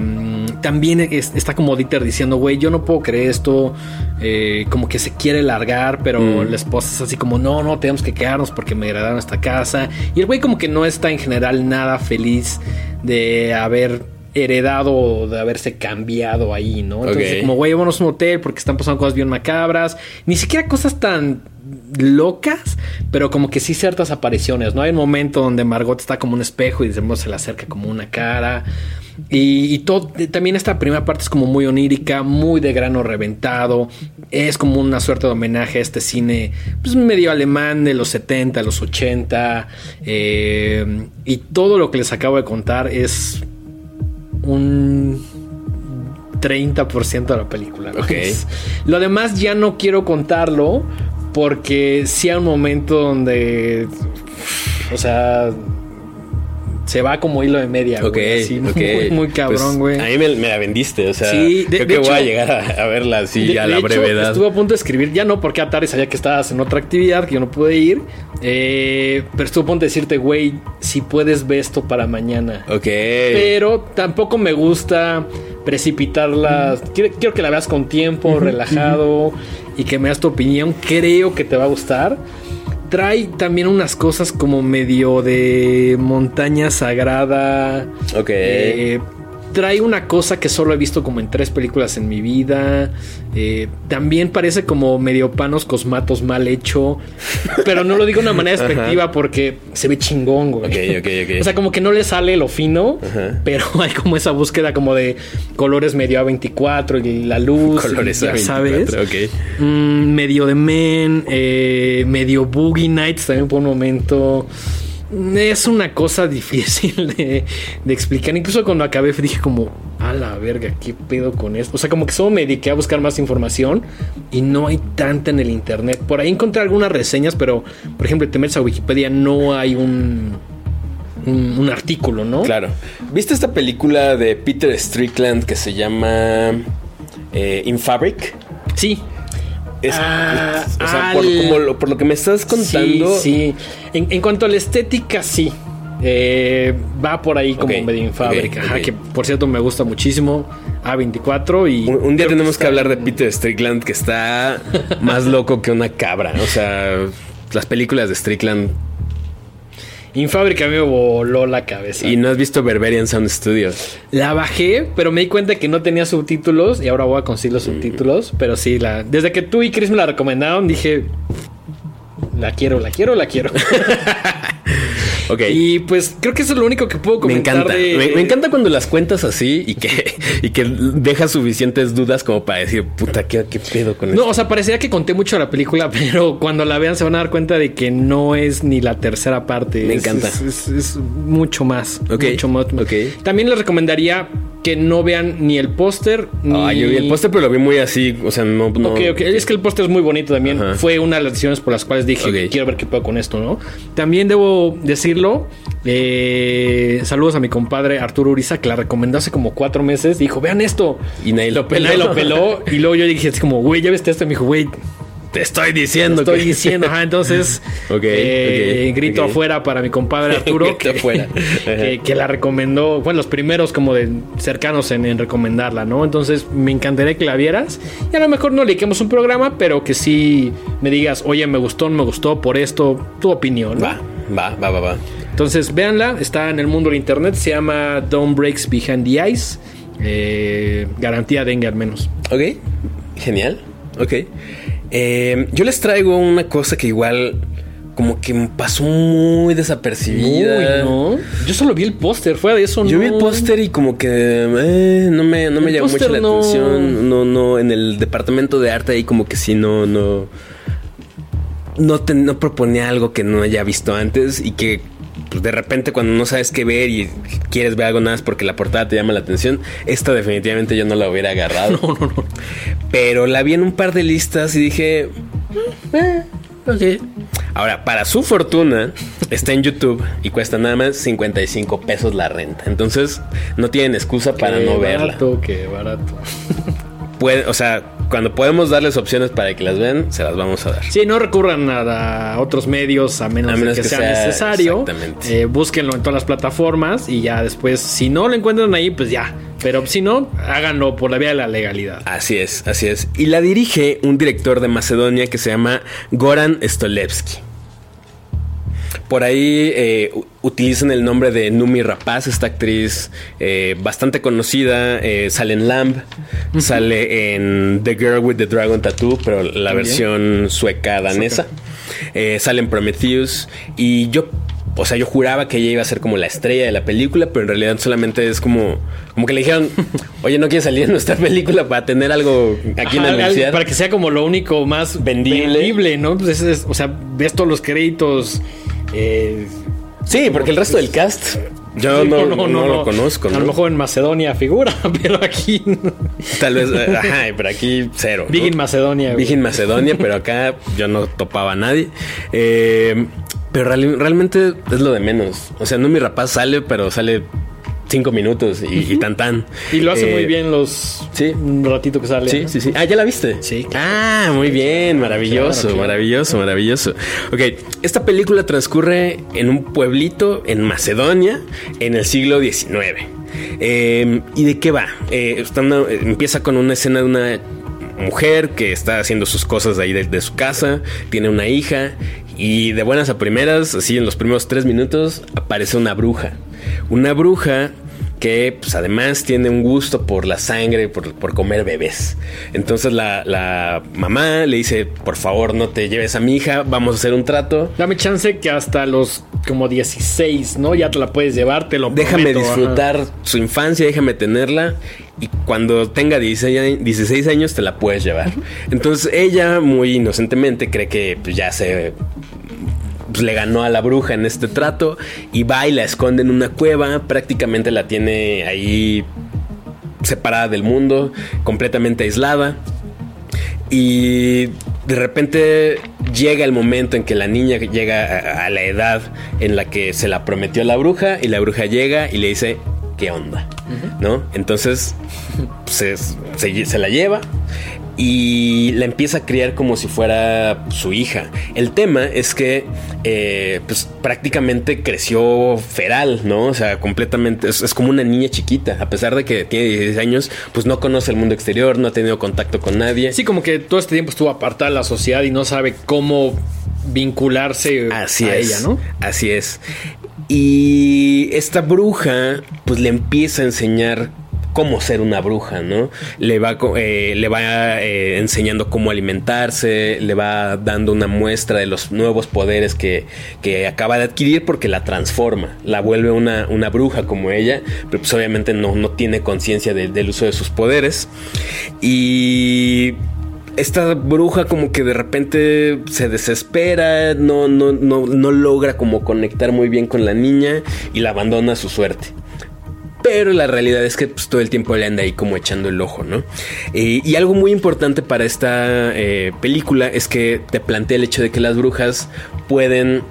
también es- está como Dieter diciendo, güey, yo no puedo creer esto. Eh, como que se quiere largar, pero Mm. la esposa es así como, no, no, tenemos que quedarnos porque me heredaron esta casa. Y el güey como que no está en general nada feliz de haber heredado de haberse cambiado ahí, ¿no? Entonces, como, güey, vámonos a un hotel porque están pasando cosas bien macabras. Ni siquiera cosas tan locas, pero como que sí ciertas apariciones, ¿no? Hay un momento donde Margot está como un espejo y de repente se le acerca como una cara. Y, y todo, también esta primera parte es como muy onírica, muy de grano reventado. Es como una suerte de homenaje a este cine, pues medio alemán de los 70, los 80. eh, y todo lo que les acabo de contar es un 30% de la película. ¿no? Ok. Es- Lo demás ya no quiero contarlo Porque sí hay un momento donde. O sea. Se va como hilo de media, güey. así. Muy, muy cabrón, Pues, güey. a mí me, me la vendiste, o sea, Sí, de- creo de que voy a hecho- llegar a, a verla así De- a la hecho, brevedad. Estuve a punto de escribir, ya no, porque a tarde sabía que estabas en otra actividad, que yo no pude ir. Eh, pero estuve a punto de decirte, güey, si puedes ver esto para mañana. Ok. Pero tampoco me gusta precipitarla. Quiero, quiero que la veas con tiempo, relajado y que me das tu opinión. Creo que te va a gustar. Trae también unas cosas como medio de montaña sagrada. Ok. Eh, trae una cosa que solo he visto como en tres películas en mi vida. Eh, también parece como medio panos cosmatos mal hecho. Pero no lo digo de una manera (laughs) despectiva porque se ve chingón, güey. Ok, ok, ok. O sea, como que no le sale lo fino, Ajá. pero (laughs) hay como esa búsqueda como de colores medio A24 y la luz. Colores y ya A24, sabes. ok. Mm, medio de Men, eh, medio Boogie Nights también por un momento. Es una cosa difícil de, de explicar. Incluso cuando acabé dije como, a la verga, ¿qué pedo con esto? O sea, como que solo me dediqué a buscar más información y no hay tanta en el internet. Por ahí encontré algunas reseñas, pero, por ejemplo, te metes a Wikipedia, no hay un, un, un artículo, ¿no? Claro. ¿Viste esta película de Peter Strickland que se llama eh, In Fabric? Sí. Es- Ah, o sea, al- por, como lo, por lo que me estás contando. Sí, sí. En, en cuanto a la estética, sí. Eh, va por ahí como Ok, medio en fábrica. que por cierto me gusta muchísimo. A24 y. Un, un día tenemos que está hablar de Peter Strickland que está más loco que una cabra. O sea, las películas de Strickland. En fábrica me voló la cabeza. Y no has visto Berberian Sound Studios. La bajé, pero me di cuenta que no tenía subtítulos y ahora voy a conseguir los subtítulos. Pero sí, la, desde que tú y Chris me la recomendaron, dije. La quiero, la quiero, la quiero. (laughs) Ok. y pues creo que eso es lo único que puedo me comentar. encanta. de- Me, me encanta cuando las cuentas así y que, (laughs) y que dejas suficientes dudas como para decir, puta, ¿qué, qué pedo con No, esto? o sea, parecería que conté mucho la película, (laughs) pero cuando la vean se van a dar cuenta de que no es ni la tercera parte. Me Es- encanta. Es, es- es mucho más. Ok, Mucho más. ok. También les recomendaría que no vean ni el póster ni. Ah, yo vi el póster, pero lo vi muy así. O sea, no. no Ok, ok. Es que el póster es muy bonito también. Ajá. Fue una de las decisiones por las cuales dije, quiero ver qué puedo con esto, ¿no? También debo decirlo. eh, saludos a mi compadre Arturo Uriza, que la recomendó hace como cuatro meses. Dijo, vean esto. Y nadie lo peló. Nadie lo peló. y luego yo dije, así como, güey, ya viste esto. Y me dijo, güey, Te estoy diciendo estoy que- diciendo. Ajá, entonces, (laughs) eh, grito afuera para mi compadre (laughs) Arturo, Grito que, afuera. que, que la recomendó. Bueno, los primeros como de cercanos en, en recomendarla, ¿no? Entonces, me encantaría que la vieras. Y a lo mejor no le dediquemos un programa, pero que sí me digas, oye, me gustó, no me gustó por esto, tu opinión. ¿no? Va, va, va, va, va. Entonces, véanla, está en el mundo del internet, se llama Don't Breaks Behind the Ice. Eh, garantía dengue al menos. Ok, genial. Ok. Eh, yo les traigo una cosa que igual como que me pasó muy desapercibida. Uy, no. Yo solo vi el póster, fuera de eso Yo no. vi el póster y como que eh, no me, no me llamó mucho la no- atención. No, no, en el departamento de arte ahí como que sí, no, no. No, te- no proponía algo que no haya visto antes y que pues, de repente cuando no sabes qué ver y quieres ver algo nada más porque la portada te llama la atención, esta definitivamente yo no la hubiera agarrado. (laughs) No, no, no. Pero la vi en un par de listas y dije, eh, ok. Ahora, para su fortuna, está en YouTube y cuesta nada más 55 pesos la renta. Entonces, no tienen excusa para Qué no verla. Barato, qué barato. Puede, o sea, cuando podemos darles opciones para que las vean, se las vamos a dar. Sí, no recurran a, a otros medios a menos, A de que, que sea, sea- necesario. exactamente. Eh, búsquenlo en todas las plataformas y ya después, si no lo encuentran ahí, pues ya. Pero si no, háganlo por la vía de la legalidad. Así es, así es. Y la dirige un director de Macedonia que se llama Goran Stolevski. Por ahí eh, utilizan el nombre de Numi Rapaz, esta actriz eh, bastante conocida. eh, sale en Lamb, sale en The Girl with the Dragon Tattoo, pero la También. versión sueca danesa. Eh, sale en Prometheus. Y yo, o sea, yo juraba que ella iba a ser como la estrella de la película, pero en realidad solamente es como, como que le dijeron, (laughs) oye, ¿no quieres salir en nuestra película para tener algo aquí Ajá, en anunciar? para que sea como lo único más Vendible. vendible, ¿no? Pues es- o sea, ves todos los créditos. Eh, Sí, porque el resto del cast Yo (laughs) no, no, lo conozco. A lo mejor en Macedonia figura, (laughs) pero aquí. Tal vez, eh, ajá, pero aquí cero. Big in Macedonia. Big in Macedonia, pero acá yo no topaba a nadie. Eh, pero realmente es lo de menos. O sea, no mi rapaz sale, pero sale cinco minutos y, tan tan. Y lo hace muy eh, bien los. Sí. Un ratito que sale. Sí, sí, sí. Ah, ¿ya la viste? Sí. Ah, muy bien. Maravilloso, maravilloso, maravilloso. Ok, esta película transcurre en un pueblito en Macedonia en el siglo XIX. Em, ¿Y de qué va? Eh, empieza con una escena de una mujer que está haciendo sus cosas de ahí de, su casa, tiene una hija y de buenas a primeras, así en los primeros tres minutos, aparece una bruja. Una bruja que pues, además tiene un gusto por la sangre, por, comer bebés. Entonces la, mamá le dice, por favor no te lleves a mi hija, vamos a hacer un trato. Dame chance que hasta los como 16, ¿no? Ya te la puedes llevar, te lo Déjame disfrutar su infancia, déjame tenerla y cuando tenga 16, años te la puedes llevar. Entonces ella muy inocentemente cree que pues, ya se pues, le ganó a la bruja en este trato y va y la esconde en una cueva, prácticamente la tiene ahí separada del mundo, completamente aislada. Y de repente llega el momento en que la niña llega a, la edad en la que se la prometió la bruja y la bruja llega y le dice, ¿qué onda? ¿No? Entonces se, se, la lleva y la empieza a criar como si fuera su hija. El tema es que eh, pues prácticamente creció feral, ¿no? O sea, completamente es, como una niña chiquita, a pesar de que tiene 16 años, pues no conoce el mundo exterior, no ha tenido contacto con nadie. Sí, como que todo este tiempo estuvo apartada de la sociedad y no sabe cómo vincularse Así a ella, ¿no? Así es. Y esta bruja, pues le empieza a enseñar cómo ser una bruja, ¿no? Le va, eh, le va eh, enseñando cómo alimentarse, le va dando una muestra de los nuevos poderes que, acaba de adquirir porque la transforma, la vuelve una, una bruja como ella, pero pues obviamente no, no tiene conciencia del uso de sus poderes. Y esta bruja como que de repente se desespera, no, no, no, no logra como conectar muy bien con la niña y la abandona a su suerte. Pero la realidad es que pues, todo el tiempo le anda ahí como echando el ojo, ¿no? y algo muy importante para esta eh, película es que te plantea el hecho de que las brujas pueden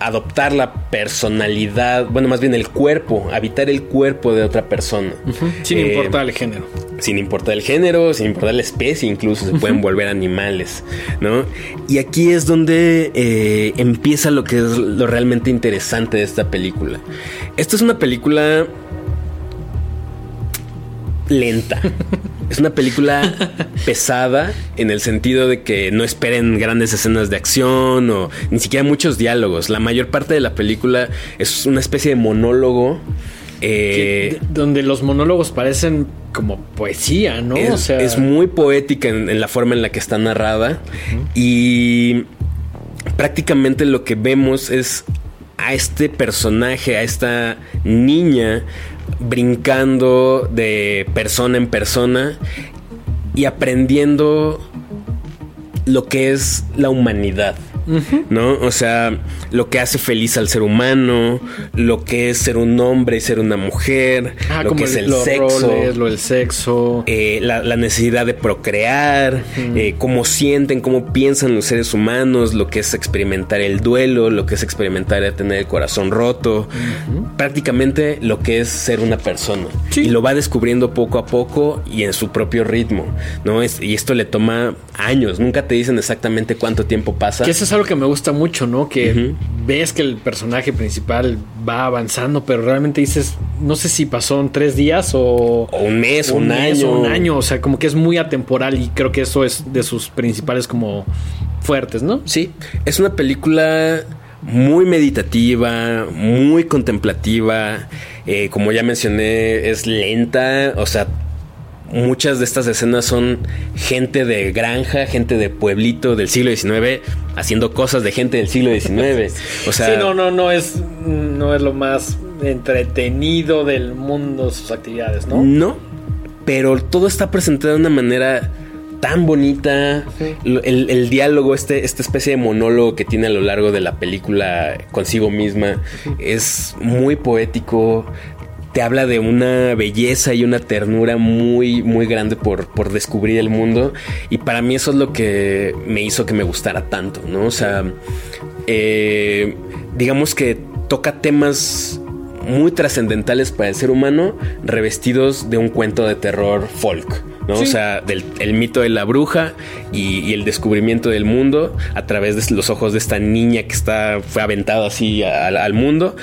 adoptar la personalidad, bueno, más bien el cuerpo, habitar el cuerpo de otra persona. Sin eh, importar el género. Sin importar el género, sin importar la especie, incluso se pueden volver animales, ¿no? Y aquí es donde eh, empieza lo que es lo realmente interesante de esta película. Esta es una película lenta. (laughs) Es una película pesada en el sentido de que no esperen grandes escenas de acción o ni siquiera muchos diálogos. La mayor parte de la película es una especie de monólogo. Eh, donde los monólogos parecen como poesía, ¿no? Es, o sea... es muy poética en, la forma en la que está narrada. Y prácticamente lo que vemos es a este personaje, a esta niña brincando de persona en persona y aprendiendo lo que es la humanidad. ¿No? O sea, lo que hace feliz al ser humano, lo que es ser un hombre y ser una mujer, ah, lo que es el sexo, lo del sexo, eh, la, necesidad de procrear, eh, cómo sienten, cómo piensan los seres humanos, lo que es experimentar el duelo, lo que es experimentar tener el corazón roto, prácticamente lo que es ser una persona. Y lo va descubriendo poco a poco y en su propio ritmo, ¿no? y esto le toma años, nunca te dicen exactamente cuánto tiempo pasa lo que me gusta mucho, ¿no? Que ves que el personaje principal va avanzando, pero realmente dices, no sé si pasó en tres días o, un mes, un, año. un año, o sea, como que es muy atemporal y creo que eso es de sus principales como fuertes, ¿no? Sí, es una película muy meditativa, muy contemplativa, eh, como ya mencioné, es lenta, o sea, muchas de estas escenas son gente de granja, gente de pueblito del siglo XIX haciendo cosas de gente del siglo XIX. O sea, sí, no, no, no es, no es lo más entretenido del mundo sus actividades, ¿no? No, pero todo está presentado de una manera tan bonita. El, el, diálogo, este, esta especie de monólogo que tiene a lo largo de la película consigo misma, es muy poético habla de una belleza y una ternura muy, muy grande por, por descubrir el mundo. Y para mí eso es lo que me hizo que me gustara tanto, ¿no? O sea, eh, digamos que toca temas muy trascendentales para el ser humano, revestidos de un cuento de terror folk. ¿no? O sea, del el mito de la bruja y, el descubrimiento del mundo a través de los ojos de esta niña que está, fue aventada así al, mundo,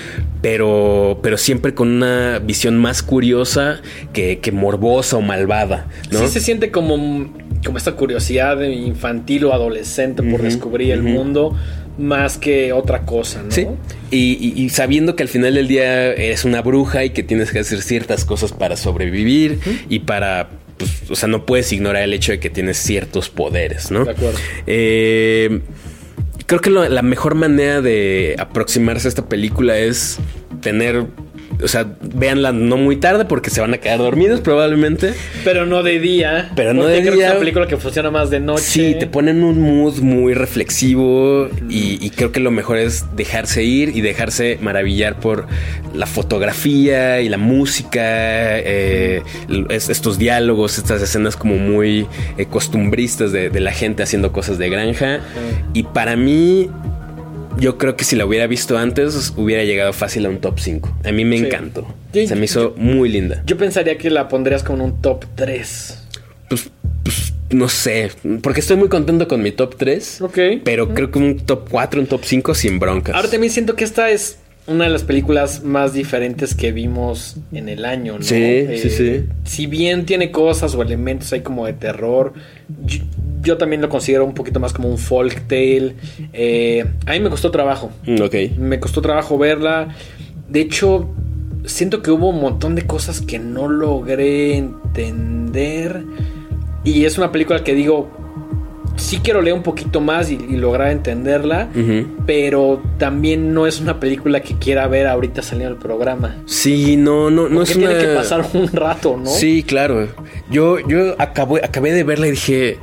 pero, pero siempre con una visión más curiosa que, morbosa o malvada, ¿no? Sí se siente como, como esta curiosidad infantil o adolescente por descubrir el mundo más que otra cosa, ¿no? Sí. Y, sabiendo que al final del día eres una bruja y que tienes que hacer ciertas cosas para sobrevivir y para. Pues, o sea, no puedes ignorar el hecho de que tienes ciertos poderes, ¿no? De acuerdo. Eh, creo que la mejor manera de aproximarse a esta película es tener o sea, véanla no muy tarde porque se van a quedar dormidos probablemente. Pero no de día. Pero no de creo día. es una película que funciona más de noche. Sí, te ponen un mood muy reflexivo y, creo que lo mejor es dejarse ir y dejarse maravillar por la fotografía y la música, eh, estos diálogos, estas escenas como muy eh, costumbristas de, la gente haciendo cosas de granja. Y para mí yo creo que si la hubiera visto antes, hubiera llegado fácil a un top 5. A mí me encantó. Se me hizo muy linda. Yo pensaría que la pondrías como un top 3. Pues, pues, no sé. Porque estoy muy contento con mi top 3. Ok. Pero creo que un top 4, un top 5 sin broncas. Ahora también siento que esta es una de las películas más diferentes que vimos en el año, ¿no? Sí, sí, sí. Eh, si bien tiene cosas o elementos ahí como de terror, yo, también lo considero un poquito más como un folk tale. Eh, a mí me costó trabajo. Mm, ok. Me costó trabajo verla. De hecho, siento que hubo un montón de cosas que no logré entender. Y es una película que digo, sí quiero leer un poquito más y, lograr entenderla, pero también no es una película que quiera ver ahorita saliendo el programa. Sí, no, no, no es una... tiene que pasar (laughs) un rato, ¿no? Sí, claro. Yo, yo acabé, acabé de verla y dije,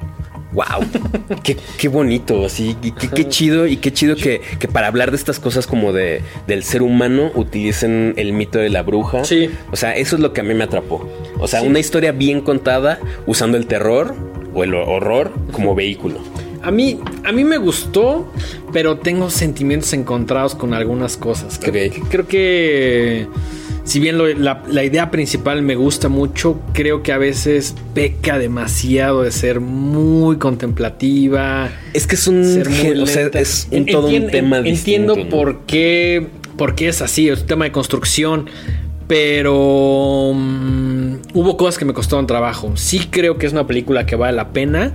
wow, qué, bonito, así, qué, qué, chido y qué chido que, que, para hablar de estas cosas como de, del ser humano utilicen el mito de la bruja. Sí. O sea, eso es lo que a mí me atrapó. O sea, una historia bien contada usando el terror o el horror como vehículo. A mí, a mí me gustó, pero tengo sentimientos encontrados con algunas cosas. Creo, que, si bien la, idea principal me gusta mucho, creo que a veces peca demasiado de ser muy contemplativa. Es que es un, es un todo un tema Entiendo por qué, por qué es así, es un tema de construcción pero mm, hubo cosas que me costaron trabajo. Sí creo que es una película que vale la pena,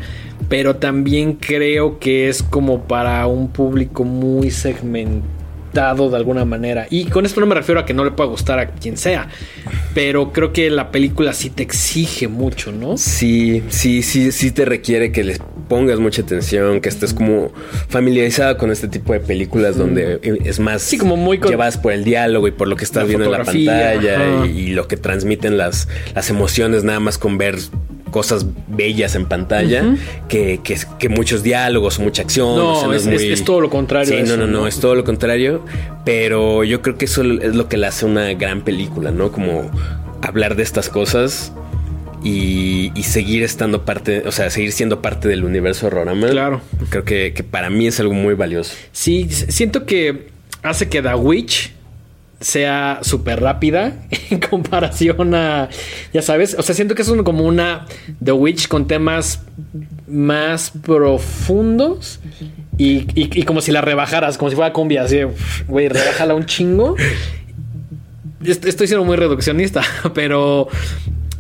pero también creo que es como para un público muy segmentado de alguna manera. Y con esto no me refiero a que no le pueda gustar a quien sea, pero creo que la película sí te exige mucho, ¿no? Sí, sí, sí, sí te requiere que les pongas mucha atención, que estés como familiarizada con este tipo de películas donde es más sí, como muy llevas por el diálogo y por lo que estás viendo en la pantalla y, lo que transmiten las, las emociones nada más con ver cosas bellas en pantalla que, que, muchos diálogos, mucha acción. No, es, todo lo contrario. Sí, no, no, no, es todo lo contrario. Pero yo creo que eso es lo que le hace una gran película, ¿no? Como hablar de estas cosas y, seguir estando parte, o sea, seguir siendo parte del universo Rorama. Claro. Creo que, para mí es algo muy valioso. Sí, siento que hace que The Witch sea súper rápida (laughs) en comparación a, ya sabes, o sea, siento que es como una The Witch con temas más profundos y, como si la rebajaras, como si fuera cumbia, así, güey, rebájala un chingo. Estoy siendo muy reduccionista, (laughs) pero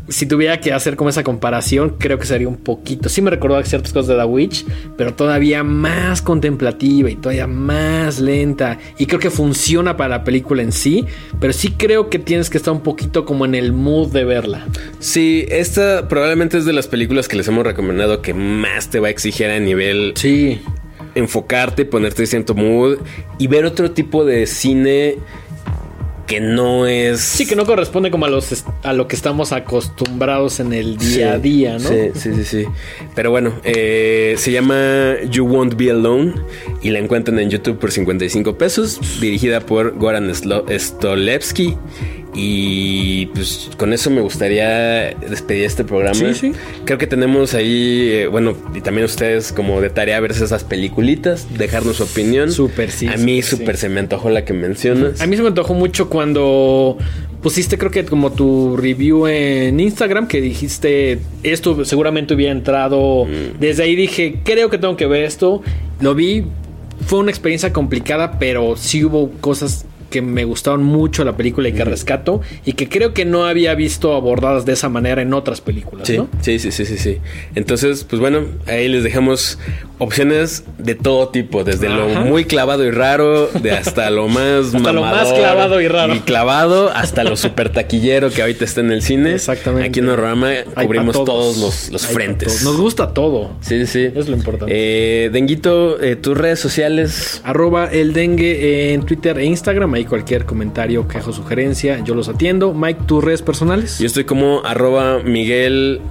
si tuviera que hacer como esa comparación, creo que sería un poquito. Sí me recordó ciertas cosas de The Witch, pero todavía más contemplativa y todavía más lenta. Y creo que funciona para la película en sí, pero sí creo que tienes que estar un poquito como en el mood de verla. Sí, esta probablemente es de las películas que les hemos recomendado que más te va a exigir a nivel. Sí. Enfocarte, ponerte en cierto mood y ver otro tipo de cine que no es. Sí, que no corresponde como a los a lo que estamos acostumbrados en el día a día, ¿no? Sí, sí, sí, sí. Pero bueno, eh, se llama You Won't Be Alone y la encuentran en YouTube por 55 pesos, dirigida por Goran Stolevsky. Y pues con eso me gustaría despedir este programa. Sí, sí. Creo que tenemos ahí, eh, bueno, y también ustedes como de tarea verse esas peliculitas, dejarnos su opinión. Súper, sí. A mí súper, se me antojó la que mencionas. A mí se me antojó mucho cuando pusiste, creo que como tu review en Instagram, que dijiste esto seguramente hubiera entrado. Mm. Desde ahí dije, creo que tengo que ver esto. Lo vi. Fue una experiencia complicada, pero sí hubo cosas que me gustaron mucho la película y que rescato y que creo que no había visto abordadas de esa manera en otras películas, Sí, ¿no? sí, sí, sí, sí, sí. Entonces, pues bueno, ahí les dejamos opciones de todo tipo, desde Ajá. lo muy clavado y raro, de hasta lo (laughs) más Hasta lo más clavado y raro. Y clavado hasta lo super taquillero que ahorita está en el cine. Exactamente. Aquí en Orama Hay cubrimos todos los, los frentes. Nos gusta todo. Sí, sí, sí. Es lo importante. Eh, Denguito, eh, tus redes sociales. Arroba el dengue en Twitter e Instagram. Cualquier comentario, queja o sugerencia, yo los atiendo. Mike, tus redes personales. Yo estoy como arroba Miguel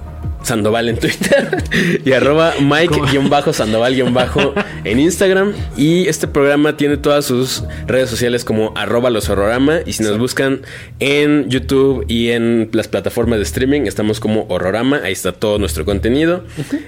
Sandoval en Twitter (laughs) y arroba Mike-Sandoval- (laughs) en Instagram. Y este programa tiene todas sus redes sociales como arroba los horrorama. Y si nos buscan en YouTube y en las plataformas de streaming, estamos como horrorama. Ahí está todo nuestro contenido.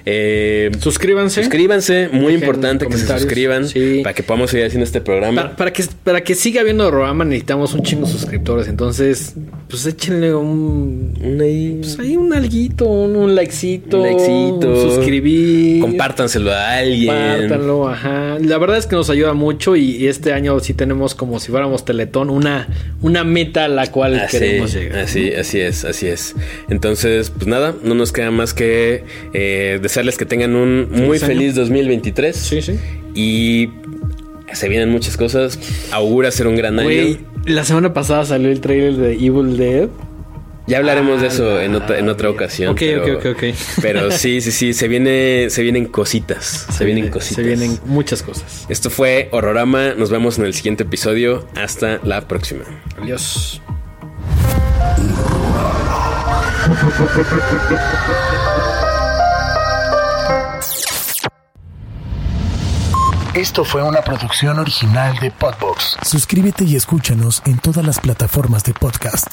Eh, Suscríbanse. suscríbanse, muy Dejen importante que se suscriban Sí. para que podamos seguir haciendo este programa. Para, para que, para que siga habiendo Horrorama necesitamos un chingo de suscriptores. Entonces, pues échenle un. Un ahí- Pues ahí un alguito, un, un likecito. Likecito. Suscribir. Compártanselo a alguien. Compártanlo, ajá. La verdad es que nos ayuda mucho y, y este año sí tenemos como si fuéramos Teletón una, una meta a la cual Así, queremos llegar. así, así es, así es. Entonces, pues nada, no nos queda más que eh, desearles que tengan un muy Feliz año. feliz 2023. Sí, sí. Y se vienen muchas cosas. Augura ser un gran año. la semana pasada salió el trailer de Evil Dead. Ya hablaremos de eso Ah, en otra, en otra ocasión. Ok, pero, ok, ok, ok. Pero (laughs) sí, sí, sí, se viene, se vienen cositas. Se, vienen viene- cositas. Se vienen muchas cosas. Esto fue Horrorama. Nos vemos en el siguiente episodio. Hasta la próxima. Adiós. Esto fue una producción original de Podbox. Suscríbete y escúchanos en todas las plataformas de podcast.